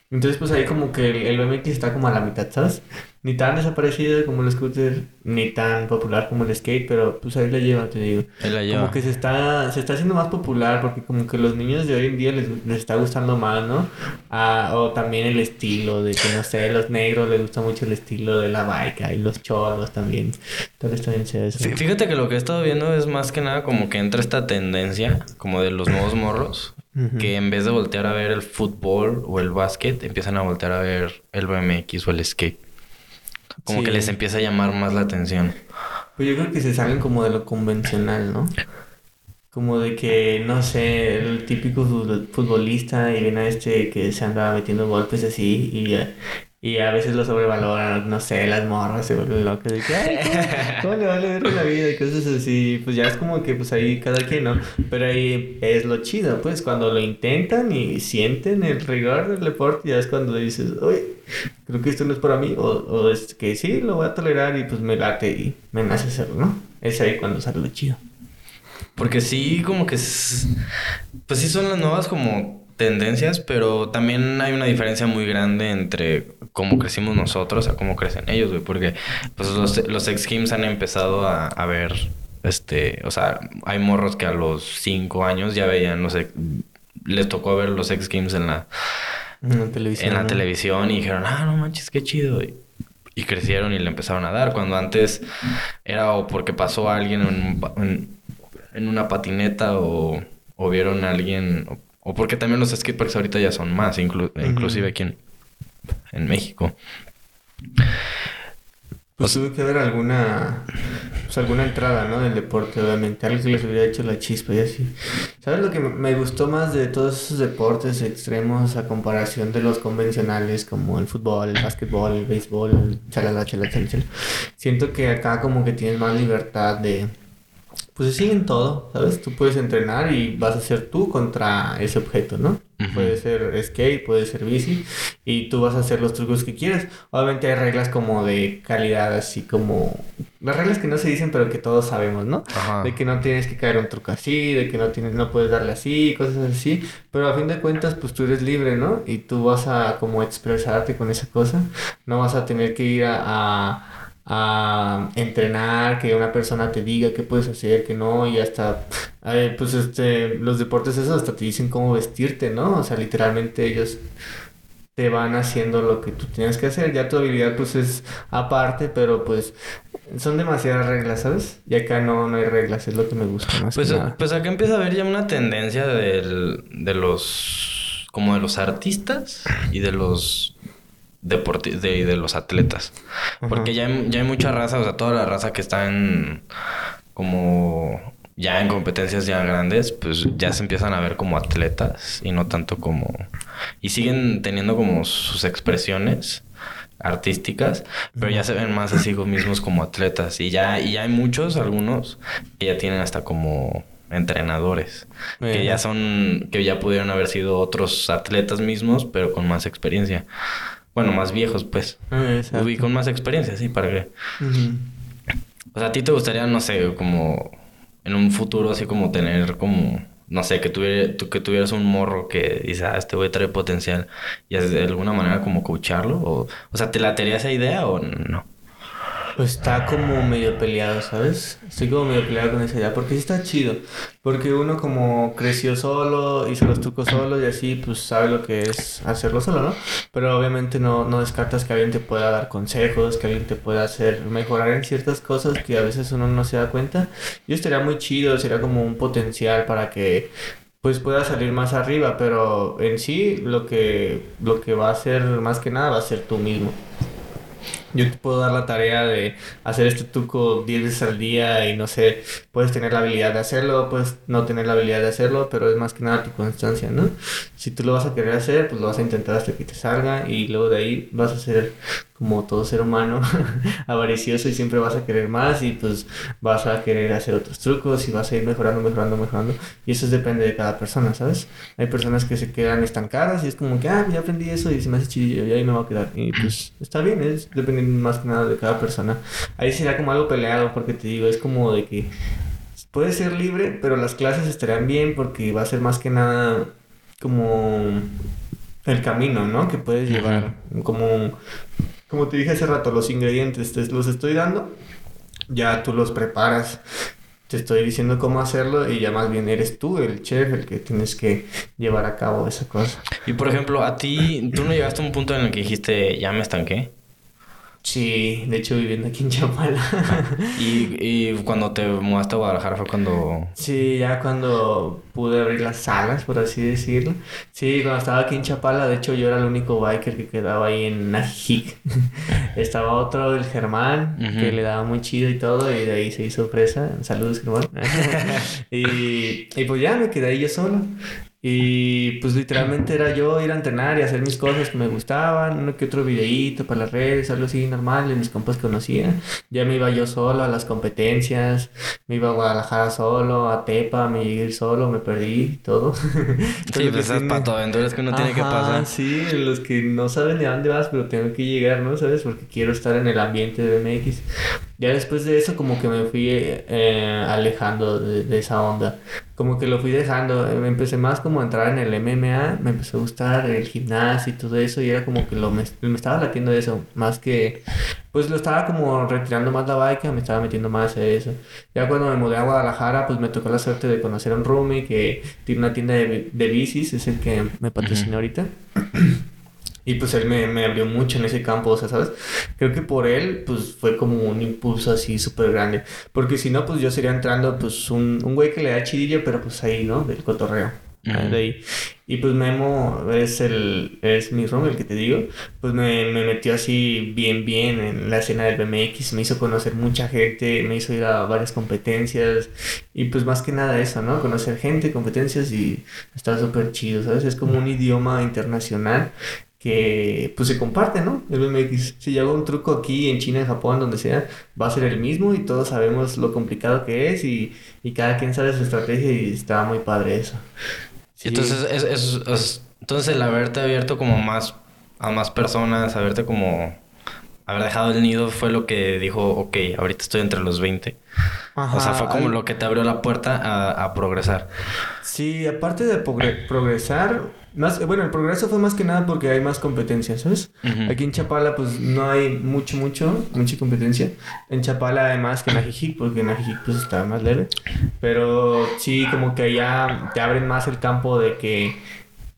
Entonces pues ahí como que el, el BMX está como a la mitad, ¿sabes? Ni tan desaparecido como el scooter, ni tan popular como el skate, pero pues ahí la lleva, te digo. Él la lleva. Como que se está, se está haciendo más popular porque como que los niños de hoy en día les, les está gustando más, ¿no? Ah, o también el estilo de que, no sé, los negros les gusta mucho el estilo de la bike y los cholos también. Vez también sea eso. Fí- Fíjate que lo que he estado viendo es más que nada como que entra esta tendencia como de los nuevos morros que en vez de voltear a ver el fútbol o el básquet empiezan a voltear a ver el BMX o el skate. Como que les empieza a llamar más la atención. Pues yo creo que se salen como de lo convencional, ¿no? Como de que, no sé, el típico fut- futbolista y ven a este que se anda metiendo golpes así y, y a veces lo sobrevaloran, no sé, las morras se vuelven locas de que, ay, ¿cómo, cómo le vale ver la vida y cosas así? Pues ya es como que pues ahí cada quien, ¿no? Pero ahí es lo chido, pues cuando lo intentan y sienten el rigor del deporte, ya es cuando dices, uy, creo que esto no es para mí, o, o es que sí, lo voy a tolerar y pues me late y me nace hacerlo, ¿no? Es ahí cuando sale lo chido. Porque sí, como que... es- Pues sí son las nuevas como tendencias, pero también hay una diferencia muy grande entre cómo crecimos nosotros a cómo crecen ellos, güey. Porque pues los, los X Games han empezado a, a ver, este... O sea, hay morros que a los cinco años ya veían, no sé... Les tocó ver los X Games en la, En la televisión. en la ¿no? televisión y dijeron, ah, no manches, qué chido. Y, y crecieron y le empezaron a dar. Cuando antes era o porque pasó alguien en, en, en una patineta o, o vieron a alguien. O, porque también los skateparks ahorita ya son más, inclu- inclusive aquí en, en México. Pues tuve que ver alguna, pues alguna entrada, ¿no? Del deporte, obviamente. Algo que les hubiera hecho la chispa y así. ¿Sabes lo que me- gustó más de todos esos deportes extremos a comparación de los convencionales como el fútbol, el básquetbol, el béisbol, el chalala, chalala, chalala? Siento que acá como que tienes más libertad de... Pues se siguen todo, ¿sabes? Tú puedes entrenar y vas a ser tú contra ese objeto, ¿no? Ujú. Puede ser skate, puede ser bici y tú vas a hacer los trucos que quieras. Obviamente hay reglas como de calidad, así como... Las reglas que no se dicen pero que todos sabemos, ¿no? Ajá. De que no tienes que caer un truco así, de que no tienes, no puedes darle así, cosas así. Pero a fin de cuentas, pues tú eres libre, ¿no? Y tú vas a como expresarte con esa cosa. No vas a tener que ir a, a, a entrenar, que una persona te diga qué puedes hacer, que no, y hasta, eh, pues este, los deportes esos hasta te dicen cómo vestirte, ¿no? O sea, literalmente ellos te van haciendo lo que tú tienes que hacer. Ya tu habilidad pues es aparte, pero pues son demasiadas reglas, ¿sabes? Y acá no, no hay reglas, es lo que me gusta más Pues, que nada. pues acá empieza a haber ya una tendencia del, de los como de los artistas y de los de, de los atletas. Porque ya hay, ya hay mucha raza, o sea, toda la raza que está en como ya en competencias ya grandes, pues ya se empiezan a ver como atletas y no tanto como y siguen teniendo como sus expresiones artísticas, pero ya se ven más a sí mismos como atletas y ya y ya hay muchos algunos que ya tienen hasta como entrenadores. Que ya son, que ya pudieron haber sido otros atletas mismos, pero con más experiencia. Bueno, más viejos, pues. Ah, exacto. Y con más experiencia, sí, para que... O sea, a ti te gustaría, no sé, como en un futuro así como tener como, no sé, que, tuviera, que tuvieras un morro que dice, ah, este güey trae potencial y de alguna manera como coacharlo o, o sea, ¿te latería esa idea o no? Pues está como medio peleado, ¿sabes? Estoy como medio peleado con esa idea, porque sí está chido. Porque uno como creció solo, hizo los trucos solo y así, pues sabe lo que es hacerlo solo, ¿no? Pero obviamente no, no descartas que alguien te pueda dar consejos, que alguien te pueda hacer mejorar en ciertas cosas que a veces uno no se da cuenta. Yo estaría muy chido, sería como un potencial para que pues pueda salir más arriba, pero en sí lo que, lo que va a hacer más que nada va a ser tú mismo. Yo te puedo dar la tarea de hacer este truco 10 veces al día y no sé, puedes tener la habilidad de hacerlo, puedes no tener la habilidad de hacerlo, pero es más que nada tu constancia, ¿no? Si tú lo vas a querer hacer, pues lo vas a intentar hasta que te salga y luego de ahí vas a ser como todo ser humano avaricioso y siempre vas a querer más y pues vas a querer hacer otros trucos y vas a ir mejorando, mejorando, mejorando y eso depende de cada persona, ¿sabes? Hay personas que se quedan estancadas y es como que, ah, ya aprendí eso y se me hace chido y ahí me va a quedar y pues está bien, es dependiendo más que nada de cada persona. Ahí será como algo peleado porque te digo, es como de que puedes ser libre, pero las clases estarían bien porque va a ser más que nada como el camino, ¿no? Que puedes llevar, como, como te dije hace rato, los ingredientes, te los estoy dando, ya tú los preparas, te estoy diciendo cómo hacerlo y ya más bien eres tú el chef el que tienes que llevar a cabo esa cosa. Y por ejemplo, a ti, ¿tú no llegaste a un punto en el que dijiste, ya me estanqué? Sí, de hecho viviendo aquí en Chapala. Y, y cuando te mudaste a Guadalajara fue cuando... Sí, ya cuando pude abrir las salas, por así decirlo. Sí, cuando estaba aquí en Chapala, de hecho yo era el único biker que quedaba ahí en Najijic. estaba otro, el Germán, que le daba muy chido y todo, y de ahí se hizo presa. Saludos, Germán. y, y pues ya me quedé ahí yo solo. Y pues literalmente era yo ir a entrenar y hacer mis cosas que me gustaban, uno que otro videíto para las redes, algo así normal, de mis compas conocía. Ya me iba yo solo a las competencias, me iba a Guadalajara solo, a Tepa, me llegué solo, me perdí todo. Sí, pues esas patoaventuras que uno tiene que Ajá, pasar. Sí, los que no saben de dónde vas, pero tengo que llegar, ¿no? ¿Sabes? Porque quiero estar en el ambiente de BMX. Ya después de eso como que me fui eh, alejando de, de esa onda. Como que lo fui dejando. eh, Me empecé más como a entrar en el MMA, me empezó a gustar el gimnasio y todo eso y era como que lo me, me estaba latiendo eso, más que pues lo estaba como retirando más la bike, me estaba metiendo más a eso. Ya cuando me mudé a Guadalajara, pues me tocó la suerte de conocer a un roomie que tiene una tienda de, de bicis, es el que me patrocina Ujú. ahorita. Y pues él me, me abrió mucho en ese campo, o sea, ¿sabes? Creo que por él, pues fue como un impulso así súper grande. Porque si no, pues yo sería entrando, pues un, un güey que le da chidillo, pero pues ahí, ¿no? Del cotorreo. Ujú. De ahí. Y pues Memo es el, es mi room, el que te digo. Pues me, me metió así bien, bien en la escena del BMX. Me hizo conocer mucha gente, me hizo ir a varias competencias. Y pues más que nada eso, ¿no? Conocer gente, competencias y está súper chido, ¿sabes? Es como un idioma internacional que pues se comparte, ¿no? El BMX. Si yo hago un truco aquí en China, en Japón, donde sea, va a ser el mismo y todos sabemos lo complicado que es y, y cada quien sabe su estrategia y está muy padre eso. Sí. Entonces, es, es- es- entonces el haberte abierto como más a más personas, haberte como haber dejado el nido fue lo que dijo, ok, ahorita estoy entre los 20. o sea, fue como lo que te abrió la puerta a, a progresar. Sí, aparte de progre- progresar, más, bueno, el progreso fue más que nada porque hay más competencia, ¿sabes? Aquí en Chapala pues no hay mucho, mucho, mucha competencia. En Chapala además que en Ajijic, porque en Ajijic pues está más leve. Pero sí, como que allá te abren más el campo de que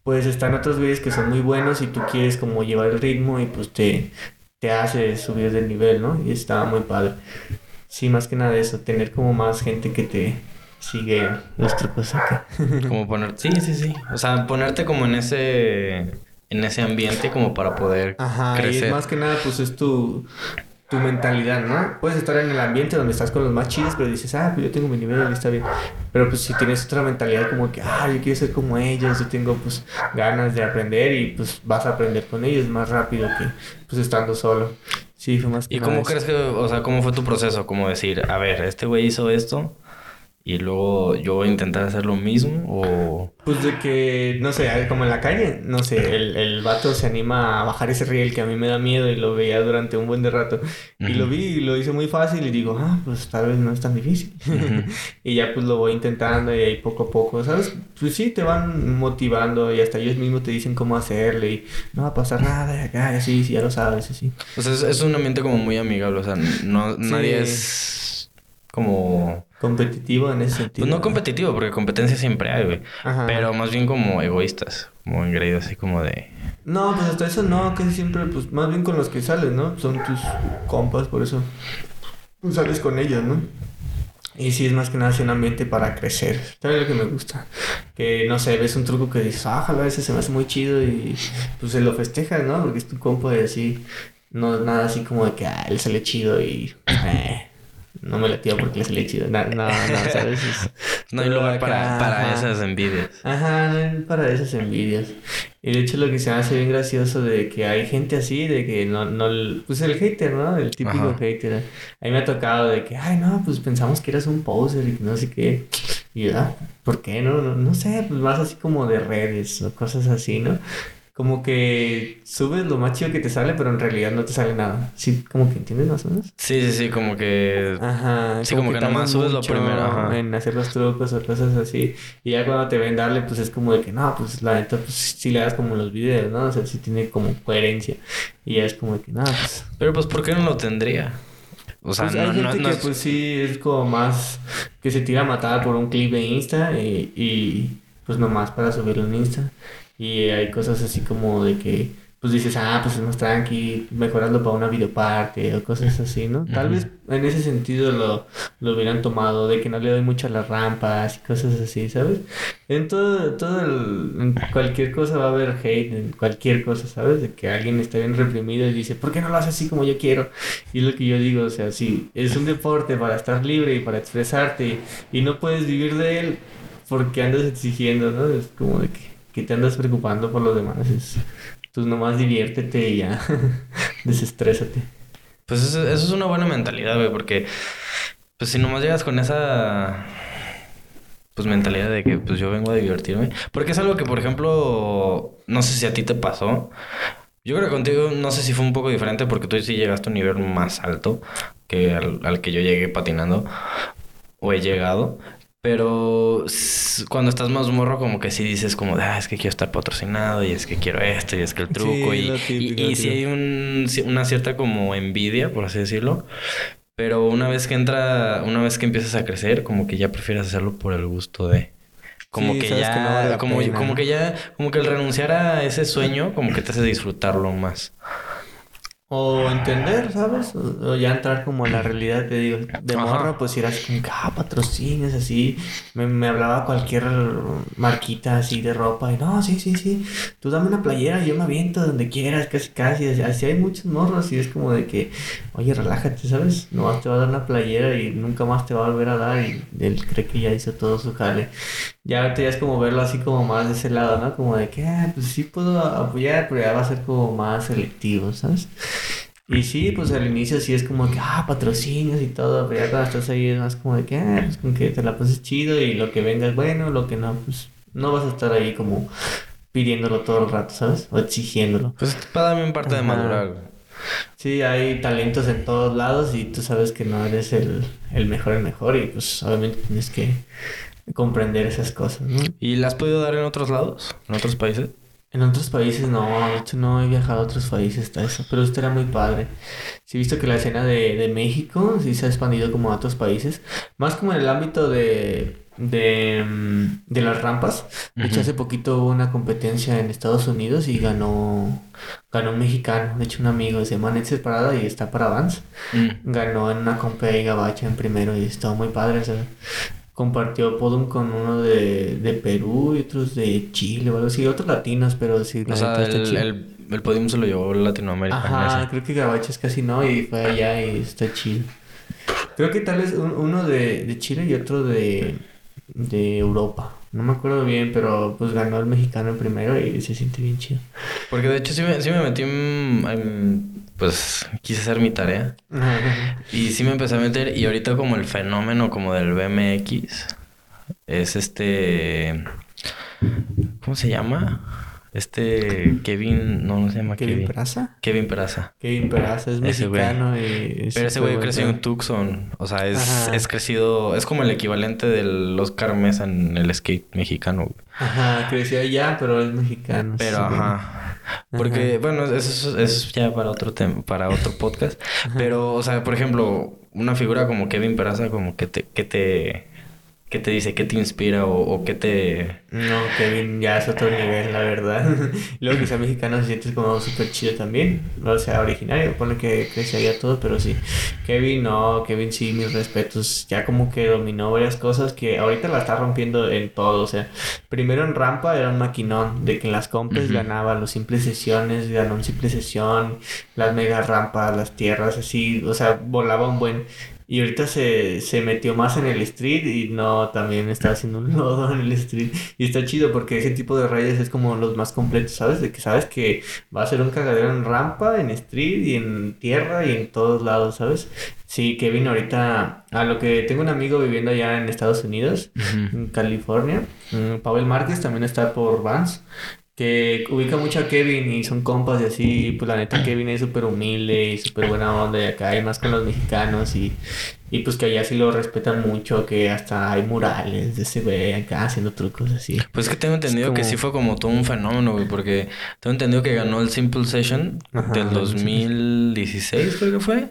pues están otros güeyes que son muy buenos y tú quieres como llevar el ritmo y pues te, te hace subir de nivel, ¿no? Y está muy padre. Sí, más que nada eso, tener como más gente que te sigue los trucos acá. Como poner, sí, sí, sí. O sea, ponerte como en ese en ese ambiente como para poder Ajá, y crecer. es más que nada, pues es tu, tu mentalidad, ¿no? Puedes estar en el ambiente donde estás con los más chidos, pero dices, ah, pues yo tengo mi nivel y está bien. Pero pues si tienes otra mentalidad como que, ah, yo quiero ser como ellos, yo tengo pues ganas de aprender y pues vas a aprender con ellos más rápido que pues estando solo. Sí, fue más que ¿Y nada cómo eso. crees que, o sea, cómo fue tu proceso? Como decir, a ver, este güey hizo esto y luego yo voy a intentar hacer lo mismo o... Pues de que, no sé, como en la calle, no sé, el, el vato se anima a bajar ese riel que a mí me da miedo y lo veía durante un buen de rato. Y lo vi y lo hice muy fácil y digo, ah, pues tal vez no es tan difícil. y ya pues lo voy intentando y ahí poco a poco, ¿sabes? Pues sí, te van motivando y hasta ellos mismos te dicen cómo hacerle y no va a pasar nada, acá, sí, sí, ya lo sabes, así. O sea, es, es un ambiente como muy amigable, o sea, no, nadie es como... Competitivo en ese sentido. Pues no competitivo, porque competencia siempre hay, güey. Pero más bien como egoístas, como engreídos así como de... No, pues hasta eso no, casi siempre, pues más bien con los que sales, ¿no? Son tus compas, por eso pues, sales con ellos, ¿no? Y sí, es más que nada un ambiente para crecer. ¿Sabes lo que me gusta? Que, no sé, ves un truco que dices, ah, a veces se me hace muy chido y pues se lo festejas, ¿no? Porque es tu compa y así, no nada así como de que, ah, él sale chido y... Eh, no me la tiro porque le sale chido. No, no, no, ¿sabes? no hay lugar para, para esas envidias. Ajá, no hay para esas envidias. Y de hecho lo que se me hace bien gracioso de que hay gente así, de que no, no, pues el hater, ¿no? El típico hater. A mí me ha tocado de que, ay, no, pues pensamos que eras un poser y no sé qué. Y yo, ah, ¿por qué? No, no, no sé, pues más así como de redes o cosas así, ¿no? Como que subes lo más chido que te sale, pero en realidad no te sale nada. Sí, como que entiendes más o menos. Sí, sí, sí, como que. Ajá. Sí, como, que, nomás subes lo primero. Ajá. En hacer los trucos o cosas así. Y ya cuando te ven darle, pues es como de que no, pues la neta, pues sí le das como los videos, ¿no? O sea, sí tiene como coherencia. Y ya es como de que no, pues. Pero pues, ¿por qué no lo tendría? O sea, pues no, hay gente que pues sí es como más que se tira a matar por un clip de Insta y, y pues nomás para subirlo en Insta. Y hay cosas así como de que, pues dices, ah, pues es más tranqui, mejorarlo para una videoparte o cosas así, ¿no? Tal vez en ese sentido lo, lo hubieran tomado, de que no le doy mucho a las rampas y cosas así, ¿sabes? En todo, todo el, en cualquier cosa va a haber hate, en cualquier cosa, ¿sabes? De que alguien está bien reprimido y dice, ¿por qué no lo haces así como yo quiero? Y es lo que yo digo, o sea, sí, es un deporte para estar libre y para expresarte y no puedes vivir de él porque andas exigiendo, ¿no? Es como de que ¿Qué te andas preocupando por los demás? Es, pues nomás diviértete y ya. Desestrésate. Pues eso, es una buena mentalidad, güey, porque pues si nomás llegas con esa pues mentalidad de que pues yo vengo a divertirme, porque es algo que por ejemplo, no sé si a ti te pasó. Yo creo que contigo no sé si fue un poco diferente porque tú sí llegaste a un nivel más alto que al, al que yo llegué patinando o he llegado. Pero cuando estás más morro, como que sí dices como, ah, es que quiero estar patrocinado y es que quiero esto y es que el truco. y, y, si hay un, una cierta como envidia, por así decirlo. Pero una vez que entra, una vez que empiezas a crecer, como que ya prefieres hacerlo por el gusto de... Como que ya, como, como que ya, como que el renunciar a ese sueño, como que te hace disfrutarlo más. O entender, ¿sabes? O, ya entrar como en la realidad, te digo, de morro, pues ir así como que, ah, patrocines, así. Me, me, hablaba cualquier marquita así de ropa y no, sí, sí, sí, tú dame una playera, yo me aviento donde quieras, casi, casi. Así hay muchos morros y es como de que, oye, relájate, ¿sabes? No te va a dar una playera y nunca más te va a volver a dar y él cree que ya hizo todo su jale. Ya ahorita ya es como verlo así como más de ese lado, ¿no? Como de que, ah, pues sí puedo apoyar, pero ya va a ser como más selectivo, ¿sabes? Y sí, pues al inicio sí es como que, ah, patrocinios y todo, pero ya cuando estás ahí es más como de que, ah, pues con que te la pases chido y lo que venga es bueno, lo que no, pues no vas a estar ahí como pidiéndolo todo el rato, ¿sabes? O exigiéndolo. Pues para también parte de madurar, Sí, hay talentos en todos lados y tú sabes que no eres el, el mejor, el mejor y pues obviamente tienes que comprender esas cosas, ¿no? ¿Y las has podido dar en otros lados? ¿En otros países? En otros países no, de hecho no he viajado a otros países hasta eso, pero esto era muy padre. Sí he visto que la escena de, de México sí se ha expandido como a otros países, más como en el ámbito de, de, mm, de las rampas. De hecho hace poquito hubo una competencia en Estados Unidos y ganó, ganó un mexicano, de hecho un amigo, se llama Netzer Parada y está para Vans. Mm. Ganó en una compa y gabacha en primero y estaba muy padre, compartió podium con uno de, de Perú y otros de Chile o algo así, otros latinos, pero sí. O sea, el, el, el, podium se lo llevó Latinoamérica. Ajá, creo que Gabaches casi no y fue allá y está chido. Creo que tal vez uno de, de Chile y otro de, de Europa. No me acuerdo bien, pero pues ganó el mexicano el primero y se siente bien chido. Porque de hecho sí me, sí me metí en pues quise hacer mi tarea. y sí me empecé a meter y ahorita como el fenómeno como del BMX, es este... ¿Cómo se llama? Este Kevin, no, no se llama Kevin. Kevin. Peraza? Kevin Peraza. Kevin Peraza es Ese mexicano y... Pero ese güey creció en. Tucson. O sea, es, Ajá. es crecido... Es como el equivalente del Oscar Mesa en el skate mexicano, güey. Ajá, creció allá, pero es mexicano. Pero, sí. ajá. Porque, bueno, eso, es- eso es ya para otro tema, para otro podcast. Pero, o sea, por ejemplo, una figura como Kevin Peraza, como que te, que te, que te dice, que te inspira o, o que te... No, Kevin ya es otro nivel, la verdad. Luego que sea mexicano se siente como súper chido también. O sea, originario, pone que crece allá todo, pero sí. Kevin no, Kevin sí, mis respetos. Ya como que dominó varias cosas que ahorita la está rompiendo en todo. O sea, primero en rampa era un maquinón, de que en las Ujú. ganaba los simples sesiones, ganó un simple sesión, las mega rampas, las tierras, así. O sea, volaba un buen. Y ahorita se, se metió más en el street y no, también está haciendo un lodo en el street. Y está chido porque ese tipo de rayas es como los más completos, ¿sabes? De que sabes que va a ser un cagadero en rampa, en street y en tierra y en todos lados, ¿sabes? Sí, Kevin ahorita, a lo que tengo un amigo viviendo allá en Estados Unidos, en California, mm, Pavel Márquez también está por Vans. Que ubica mucho a Kevin y son compas y así, pues la neta Kevin es súper humilde y súper buena onda y acá hay más con los mexicanos y, y pues que allá sí lo respetan mucho, que hasta hay murales de ese güey acá haciendo trucos así. Pues es que tengo entendido que sí fue como todo un fenómeno, güey, porque tengo entendido que ganó el Simple Session Ajá, del sí, sí. 2016, creo que fue.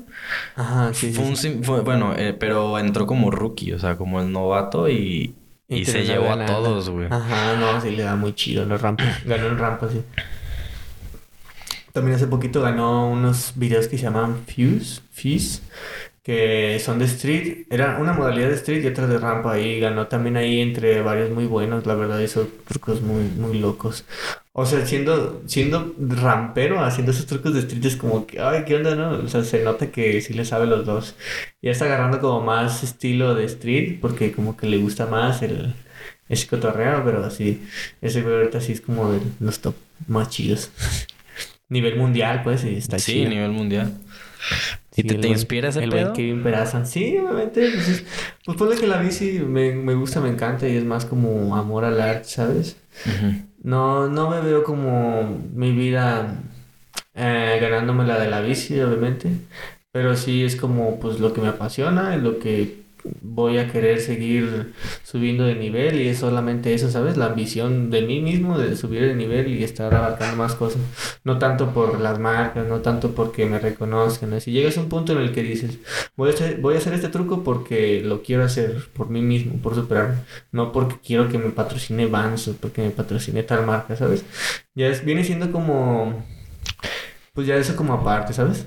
Ajá, sí, sí, Fue un sí. fue- bueno, eh, pero entró como rookie, o sea, como el novato y, y, se llevó a todos, güey. Ajá, no, sí le da muy chido en la rampa. Ganó en rampa, sí. También hace poquito ganó unos videos que se llaman Fuse, Fuse, que son de street. Era una modalidad de street y otra de rampa. Y ganó también ahí entre varios muy buenos, la verdad, hizo trucos muy, muy locos. O sea, siendo, siendo rampero, haciendo esos trucos de street es como que, ay, ¿qué onda, no? O sea, se nota que sí le sabe los dos. Ya está agarrando como más estilo de street, porque como que le gusta más el, ese cotorreo, pero sí, ese güey ahorita sí es como de los top más chidos. Nivel mundial, pues, y está sí, chido. nivel mundial. ¿Y Sí, te, te inspira ese el pedo? Kevin Peraza. Sí, obviamente. Pues, es- pues ponle que la bici me, me gusta, me encanta y es más como amor al arte, ¿sabes? No, no me veo como mi vida eh, ganándome la de la bici, obviamente. Pero sí es como pues lo que me apasiona y lo que voy a querer seguir subiendo de nivel y es solamente eso, ¿sabes? La ambición de mí mismo de subir de nivel y estar abarcando más cosas. No tanto por las marcas, no tanto porque me reconozcan. ¿no? Si llegas a un punto en el que dices, voy a hacer, voy a hacer este truco porque lo quiero hacer por mí mismo, por superarme. No porque quiero que me patrocine Vans porque me patrocine tal marca, ¿sabes? Ya es, viene siendo como... Pues ya eso como aparte, ¿sabes?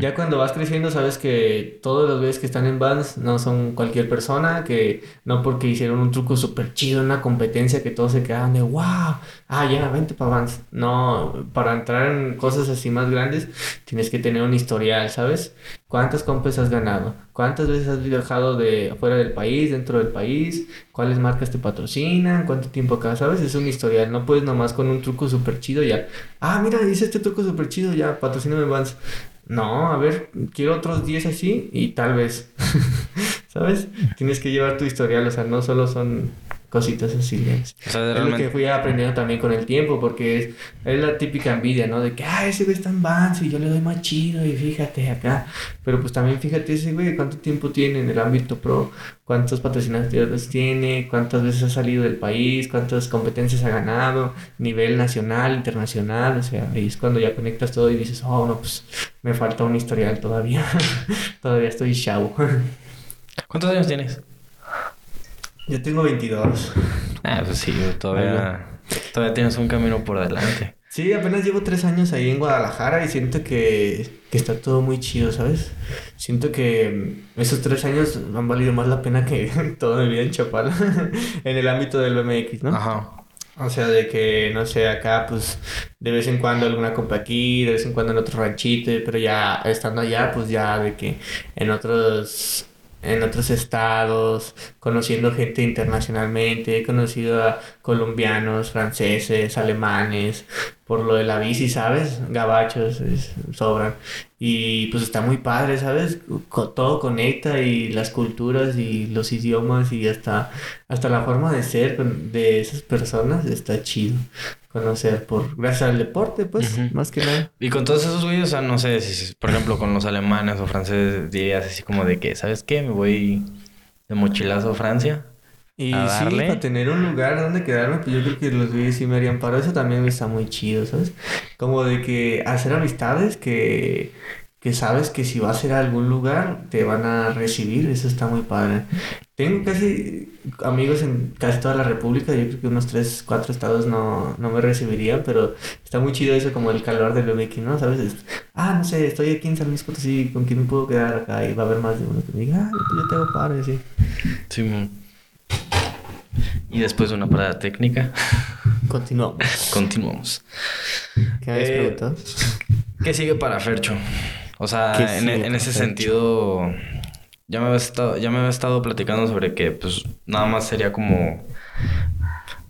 Ya cuando vas creciendo sabes que todos los güeyes que están en Vans no son cualquier persona, que no porque hicieron un truco súper chido en una competencia que todos se quedaban de wow, ah, ya, vente para Vans. No, para entrar en cosas así más grandes tienes que tener un historial, ¿sabes? ¿Cuántas compes has ganado? ¿Cuántas veces has viajado de fuera del país, dentro del país? ¿Cuáles marcas te patrocinan? ¿Cuánto tiempo acá? ¿Sabes? Es un historial. No puedes nomás con un truco súper chido ya. Ah, mira, hice este truco súper chido, ya, patrocíname Vans. No, a ver, quiero otros 10 así y tal vez. ¿Sabes? Tienes que llevar tu historial, o sea, no solo son cositas así. ¿no? O sea, Es lo que fui aprendiendo también con el tiempo, porque es, es la típica envidia, ¿no? De que, ah, ese güey está en Vans y yo le doy más chido y fíjate acá. Pero pues también fíjate ese güey, cuánto tiempo tiene en el ámbito pro, cuántos patrocinadores tiene, cuántas veces ha salido del país, cuántas competencias ha ganado, nivel nacional, internacional, o sea, ahí es cuando ya conectas todo y dices, oh, no, pues me falta un historial todavía, todavía estoy chavo. ¿Cuántos años tienes? Yo tengo 22. Ah, pues sí, todavía, todavía tienes un camino por delante. Sí, apenas llevo tres años ahí en Guadalajara y siento que, que está todo muy chido, ¿sabes? Siento que mm, esos tres años han valido más la pena que toda mi vida en Chapala, en el ámbito del BMX, ¿no? Ajá. O sea, de que, no sé, acá, pues, de vez en cuando alguna compra aquí, de vez en cuando en otro ranchito, pero ya estando allá, pues ya de que en otros, en otros estados, conociendo gente internacionalmente, he conocido a colombianos, franceses, alemanes, por lo de la bici, ¿sabes? Gabachos es- sobran. Y pues está muy padre, ¿sabes? Co- todo conecta y las culturas y los idiomas y hasta, hasta la forma de ser de esas personas está chido conocer por gracias al deporte, pues, más que nada. Y con todos esos güeyes, o sea, no sé, si, por ejemplo, con los alemanes o franceses, dirías así como de que, ¿sabes qué? Me voy de mochilazo a Francia. Y A sí, para tener un lugar donde quedarme, pues yo creo que los güeyes sí me harían paro. Eso también está muy chido, ¿sabes? Como de que hacer amistades que, que sabes que si vas a ir a algún lugar te van a recibir, eso está muy padre. Tengo casi amigos en casi toda la República, yo creo que unos 3, 4 estados no, no me recibirían, pero está muy chido eso como el calor del BMX, ¿no? ¿Sabes? Es, ah, no sé, estoy aquí en San Luis Potosí, ¿con quién me puedo quedar acá? Y va a haber más de uno que me diga, ah, yo te hago así. Sí, mo. Y después de una parada técnica, Continuamos. continuamos. ¿Qué me habías Eh, preguntado? ¿Qué sigue para Fercho? O sea, ¿Qué en, para ese Fercho? sentido, ya me había estado, ya me había estado platicando sobre que pues nada más sería como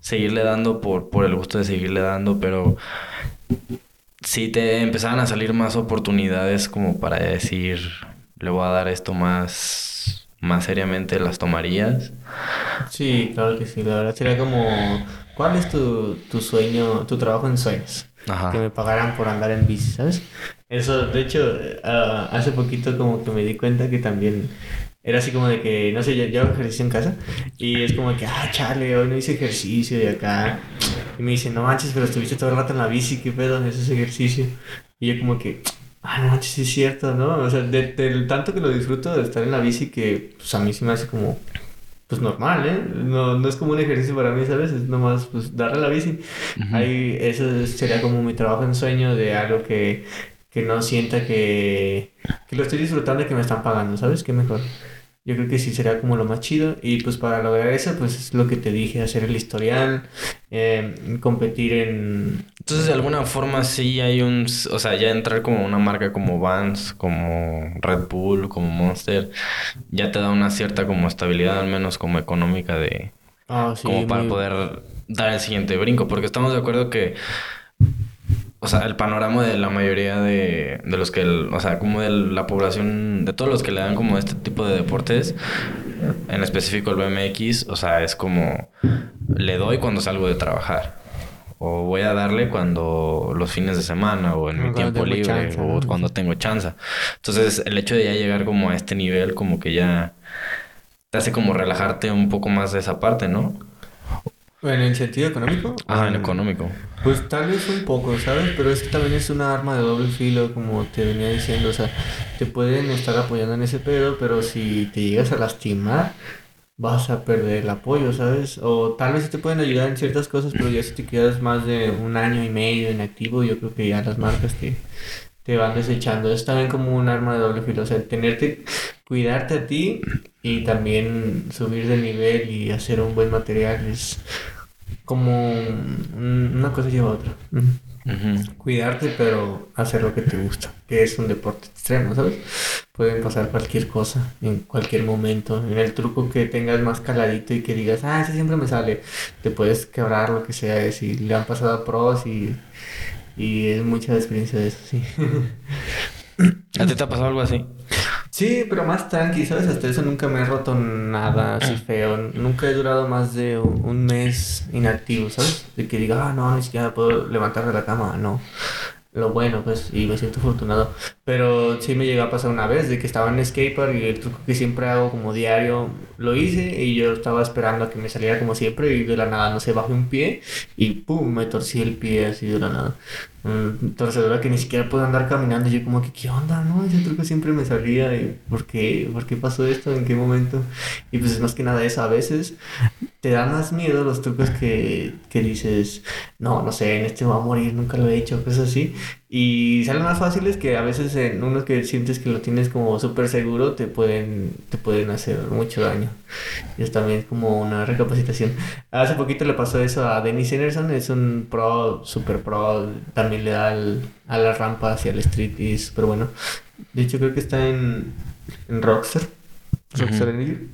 seguirle dando por, por el gusto de seguirle dando, pero si te empezaran a salir más oportunidades como para decir, le voy a dar esto más, más seriamente, ¿las tomarías? Sí, claro que sí. La verdad sería como, ¿cuál es tu, tu sueño, tu trabajo en sueños? Ajá. Que me pagaran por andar en bici, ¿sabes? Eso, de hecho, ah, hace poquito como que me di cuenta que también era así como de que, no sé, yo, yo hago ejercicio en casa y es como que, ah, chale, hoy no hice ejercicio y acá. Y me dice, no manches, pero estuviste todo el rato en la bici, ¿qué pedo? Eso es ejercicio. Y yo como que, ah, no sí es cierto, ¿no? O sea, de- del tanto que lo disfruto de estar en la bici que, pues a mí sí me hace como, pues normal, ¿eh? No, no es como un ejercicio para mí, ¿sabes? Es nomás, pues, darle a la bici. Ahí, eso sería como mi trabajo en sueño de algo que, que no sienta que, que lo estoy disfrutando y que me están pagando, ¿sabes? Qué mejor. Yo creo que sí sería como lo más chido. Y pues para lograr eso, pues es lo que te dije, hacer el historial, eh, competir en... Entonces, de alguna forma, sí hay un... O sea, ya entrar como una marca como Vans, como Red Bull, como Monster, ya te da una cierta como estabilidad, al menos como económica, de... Ah, sí, como para muy- poder dar el siguiente brinco. Porque estamos de acuerdo que... O sea, el panorama de la mayoría de, de los que... el- o sea, como de la población... De todos los que le dan como este tipo de deportes, en específico el BMX, o sea, es como... Le doy cuando salgo de trabajar. O voy a darle cuando los fines de semana o en mi tiempo libre chance, o ¿no? cuando tengo chance. Entonces, el hecho de ya llegar como a este nivel, como que ya te hace como relajarte un poco más de esa parte, ¿no? ¿En el sentido económico? Ah, en económico. Pues tal vez un poco, ¿sabes? Pero es que también es una arma de doble filo, como te venía diciendo. O sea, te pueden estar apoyando en ese pedo, pero si te llegas a lastimar, vas a perder el apoyo, ¿sabes? O tal vez te pueden ayudar en ciertas cosas, pero ya si te quedas más de un año y medio inactivo, yo creo que ya las marcas te, te van desechando. Es también como un arma de doble filo. O sea, tenerte, cuidarte a ti y también subir de nivel y hacer un buen material es como un- una cosa lleva a otra. Cuidarte, pero hacer lo que te gusta, que es un deporte extremo, ¿sabes? Pueden pasar cualquier cosa en cualquier momento. En el truco que tengas más caladito y que digas, ah, ese siempre me sale, te puedes quebrar lo que sea. Y le han pasado a pros y, y es mucha experiencia de eso, sí. ¿A ti te ha pasado algo así? Sí, pero más tranqui, ¿sabes? Hasta eso nunca me he roto nada así feo. Nunca he durado más de un un mes inactivo, ¿sabes? De que diga, ah, no, ni siquiera puedo levantar de la cama. No. Lo bueno, pues, y me siento afortunado. Pero sí me llegó a pasar una vez de que estaba en skatepark y el truco que siempre hago como diario lo hice y yo estaba esperando a que me saliera como siempre y de la nada, no sé, bajé un pie y pum, me torcí el pie así de la nada. Mm, torcedora que ni siquiera puedo andar caminando. Y yo como que, ¿qué onda? No, ese truco siempre me salía. Y, ¿Por qué? ¿Por qué pasó esto? ¿En qué momento? Y pues es más que nada eso. A veces te da más miedo los trucos que, que dices, no, no sé, en este voy a morir, nunca lo he hecho, cosas así. Y salen más fáciles que a veces en unos que sientes que lo tienes como súper seguro te pueden, te pueden hacer mucho daño. Y es también como una recapacitación. Hace poquito le pasó eso a Dennis Enerson, es un pro, super pro, también le da al- a la rampa hacia el street y es súper bueno. De hecho creo que está en, en Rockstar, Rockstar Ujú. Energy.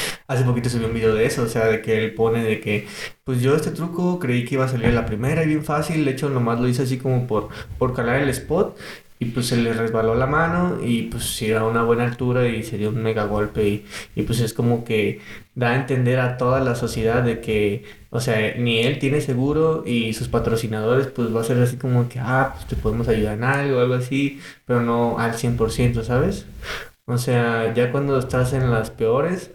Hace poquito subí un video de eso, o sea, de que él pone de que, pues yo este truco creí que iba a salir a la primera y bien fácil, de hecho nomás lo hice así como por, por calar el spot y pues se le resbaló la mano y pues si era una buena altura y se dio un mega golpe y, y pues es como que da a entender a toda la sociedad de que, o sea, ni él tiene seguro y sus patrocinadores pues va a ser así como que, ah, pues te podemos ayudar en algo algo así, pero no al 100%, ¿sabes? O sea, ya cuando estás en las peores,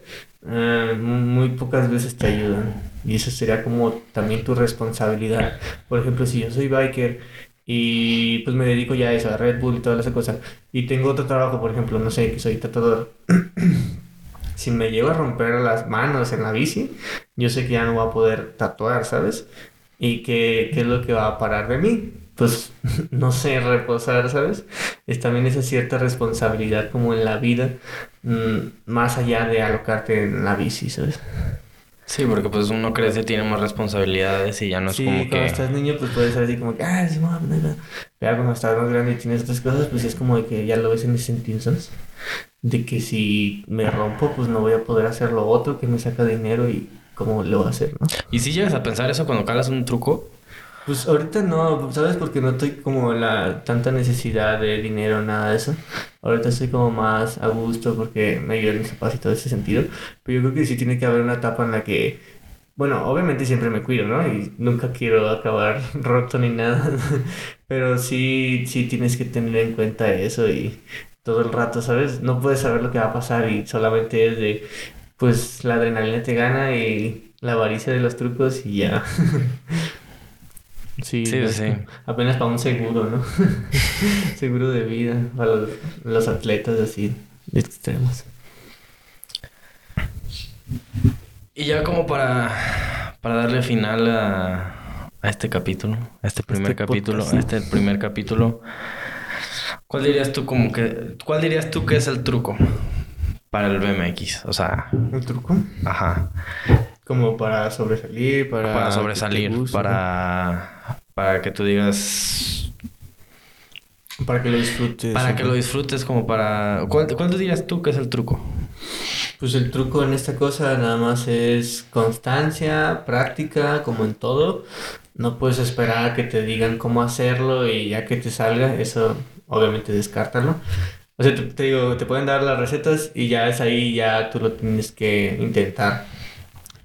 eh, muy pocas veces te ayudan. Y eso sería como también tu responsabilidad. Por ejemplo, si yo soy biker y pues me dedico ya a eso, a Red Bull y toda esa cosa, y tengo otro trabajo, por ejemplo, no sé, que soy tatuador. si me llego a romper las manos en la bici, yo sé que ya no voy a poder tatuar, ¿sabes? Y que, qué es lo que va a parar de mí pues no sé, reposar, ¿sabes? Es también esa cierta responsabilidad como en la vida, más allá de alocarte en la bici, ¿sabes? Sí, porque pues uno crece, tiene más responsabilidades y ya no es Sí, como cuando que... estás niño pues puedes ser así como que, ah, sí, mamá, no, no". Pero cuando estás más grande y tienes otras cosas, pues es como de que ya lo ves en ese sentido, ¿sabes? De que si me rompo, pues no voy a poder hacer lo otro que me saca dinero y cómo lo voy a hacer, ¿no? ¿Y si llegas a pensar eso cuando calas un truco? Pues ahorita no, ¿sabes? Porque no estoy como la tanta necesidad de dinero, nada de eso. Ahorita estoy como más a gusto porque me ayudan mis papás y todo ese sentido. Pero yo creo que sí tiene que haber una etapa en la que, bueno, obviamente siempre me cuido, ¿no? Y nunca quiero acabar roto ni nada. Pero sí, sí tienes que tener en cuenta eso y todo el rato, ¿sabes? No puedes saber lo que va a pasar y solamente es de, pues la adrenalina te gana y la avaricia de los trucos y ya. Sí, Sí, es sí. apenas para un seguro, ¿no? seguro de vida para los, los atletas así extremos. Y ya como para, para darle final a, a este capítulo, a este primer Este capítulo, podcast. a este primer capítulo, ¿cuál dirías tú como que, cuál dirías tú que es el truco para el BMX? O sea, ¿El truco? ajá, Como para sobresalir, para... para sobresalir, guste, para, para que tú digas. Para que lo disfrutes. para que lo disfrutes, como para, ¿cuál, cuál dirías tú que es el truco? Pues el truco en esta cosa nada más es constancia, práctica, como en todo. No puedes esperar a que te digan cómo hacerlo y ya que te salga, eso obviamente descártalo. O sea, te, te digo, te pueden dar las recetas y ya es ahí, ya tú lo tienes que intentar.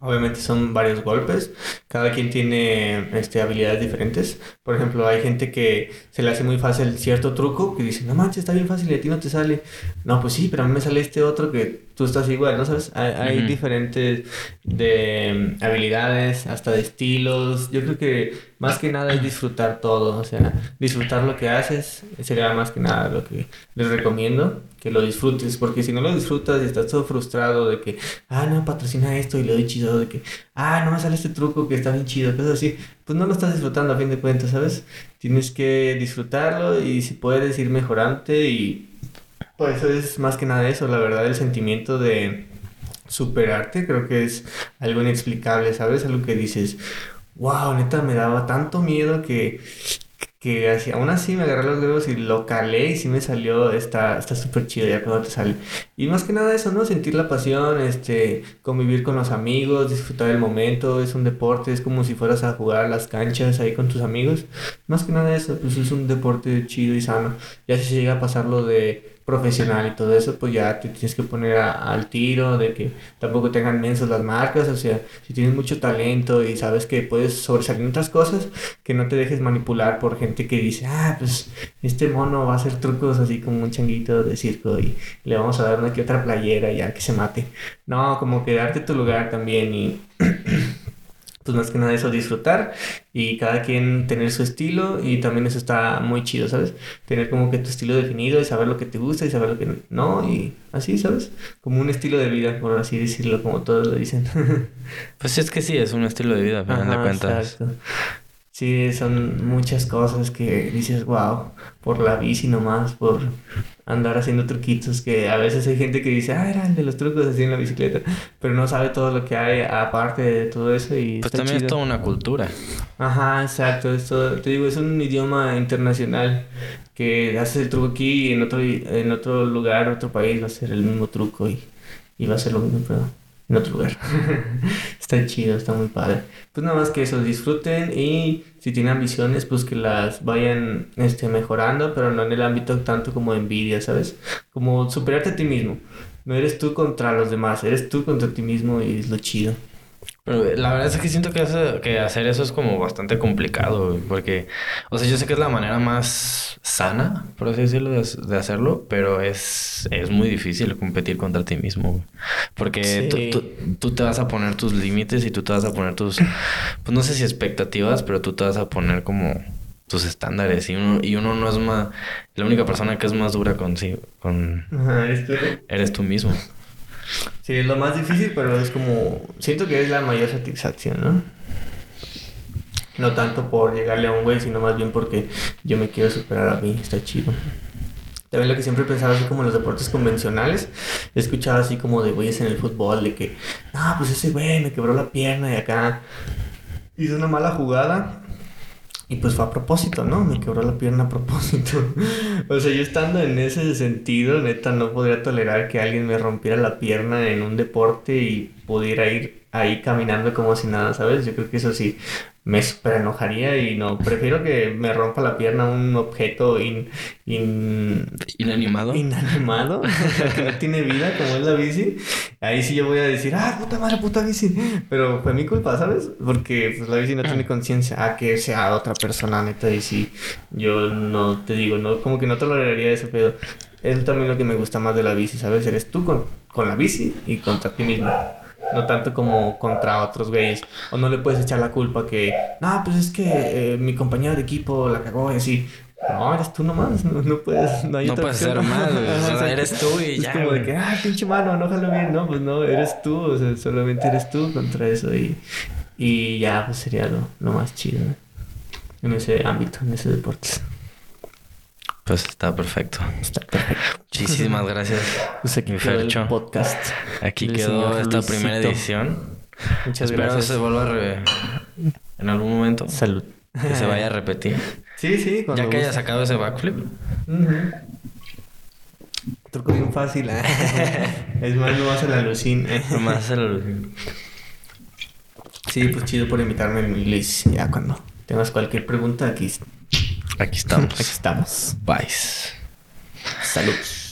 Obviamente son varios golpes, cada quien tiene este, habilidades diferentes. Por ejemplo, hay gente que se le hace muy fácil cierto truco que dice, no manches, está bien fácil y a ti no te sale. No, pues sí, pero a mí me sale este otro que tú estás igual, ¿no sabes? Hay, diferentes de mm, habilidades, hasta de estilos. Yo creo que más que nada es disfrutar todo, o sea, disfrutar lo que haces sería más que nada lo que les recomiendo, que lo disfrutes, porque si no lo disfrutas y estás todo frustrado de que, ah, no, patrocina esto y le doy chido, de que, ah, no me sale este truco que está bien chido, cosas así, pues no lo estás disfrutando a fin de cuentas, ¿sabes? Tienes que disfrutarlo y si puedes ir mejorante y pues eso es más que nada eso, la verdad, el sentimiento de superarte creo que es algo inexplicable, ¿sabes? Algo que dices, wow, neta, me daba tanto miedo que, que así, aún así me agarré los dedos y lo calé y sí me salió, está está súper chido ya cuando te sale. Y más que nada eso, ¿no? Sentir la pasión, este, convivir con los amigos, disfrutar el momento, es un deporte, es como si fueras a jugar a las canchas ahí con tus amigos. Más que nada eso, pues es un deporte chido y sano. Ya si se llega a pasar lo de profesional y todo eso, pues ya te tienes que poner a- al tiro de que tampoco tengan mensos las marcas, o sea, si tienes mucho talento y sabes que puedes sobresalir en otras cosas, que no te dejes manipular por gente que dice, ah, pues este mono va a hacer trucos así como un changuito de circo y le vamos a dar una que otra playera ya que se mate. No, como que darte tu lugar también y pues más que nada eso, disfrutar y cada quien tener su estilo y también eso está muy chido, ¿sabes? Tener como que tu estilo definido y saber lo que te gusta y saber lo que no y así, ¿sabes? Como un estilo de vida, por así decirlo, como todos lo dicen. Pues es que sí, es un estilo de vida, a final de cuentas. exacto. Sí, son muchas cosas que dices, wow, por la bici nomás, por andar haciendo truquitos, que a veces hay gente que dice, ah, era el de los trucos así en la bicicleta, pero no sabe todo lo que hay aparte de todo eso y Pues también es chido. toda una cultura. Ajá, exacto, esto, te digo, es un idioma internacional que haces el truco aquí y en otro, en otro lugar, otro país va a ser el mismo truco y, y va a ser lo mismo, pero en otro lugar. está chido, está muy padre. Pues nada más que eso, disfruten y si tienen ambiciones, pues que las vayan este, mejorando, pero no en el ámbito tanto como envidia, ¿sabes? Como superarte a ti mismo. No eres tú contra los demás, eres tú contra ti mismo y es lo chido. Pero la verdad es que siento que, que hacer eso es como bastante complicado, porque, o sea, yo sé que es la manera más sana, por así decirlo, de, hacerlo, pero es, es muy difícil competir contra ti mismo, porque tú, te vas a poner tus límites y tú te vas a poner tus, pues no sé si expectativas, pero tú te vas a poner como tus estándares y uno, y uno no es más, la única persona que es más dura con... ¿eres, tú? eres tú mismo. Sí, es lo más difícil, pero es como... Siento que es la mayor satisfacción, ¿no? No tanto por llegarle a un güey, sino más bien porque yo me quiero superar a mí. Está chido. También lo que siempre he pensado así como en los deportes convencionales. He escuchado así como de güeyes en el fútbol de que... No, pues ese güey me quebró la pierna y acá... Hizo una mala jugada y pues fue a propósito, ¿no? Me quebró la pierna a propósito. o sea, yo estando en ese sentido, neta, no podría tolerar que alguien me rompiera la pierna en un deporte y pudiera ir ahí caminando como si nada, ¿sabes? Yo creo que eso sí me super enojaría y no, prefiero que me rompa la pierna un objeto in, inanimado. Inanimado, que no tiene vida como es la bici. Ahí sí yo voy a decir, ah, puta madre, puta bici. Pero fue mi culpa, ¿sabes? Porque pues la bici no tiene conciencia. Ah, que sea otra persona, neta, y sí, yo no te digo, no, como que no toleraría ese pedo. Es también lo que me gusta más de la bici, ¿sabes? Eres tú con, con la bici y contra ti mismo no tanto como contra otros güeyes. O no le puedes echar la culpa que, no, pues es que eh, mi compañero de equipo la cagó y así. No, eres tú nomás, no, puedes, no hay No puedes ser mal, o sea, eres tú y ya. Es como de que, ah, pinche mano, no jalo bien, no, pues no, eres tú, o sea, solamente eres tú contra eso y, y ya, pues sería lo, lo más chido en ese ámbito, en ese deporte. Pues está perfecto. Está perfecto. Muchísimas gracias. Pues aquí quedó el podcast. Aquí quedó esta primera edición. Muchas Espero gracias. se vuelva a re... en algún momento. Salud. Que se vaya a repetir. Sí, sí. Ya que haya sacado ese backflip. Truco bien fácil. ¿eh? es más, no hace la lucín. Nomás hace la lucín. Sí, pues chido por invitarme, Luis. Ya cuando tengas cualquier pregunta, aquí Aquí estamos. Aquí estamos. Bye. Salud.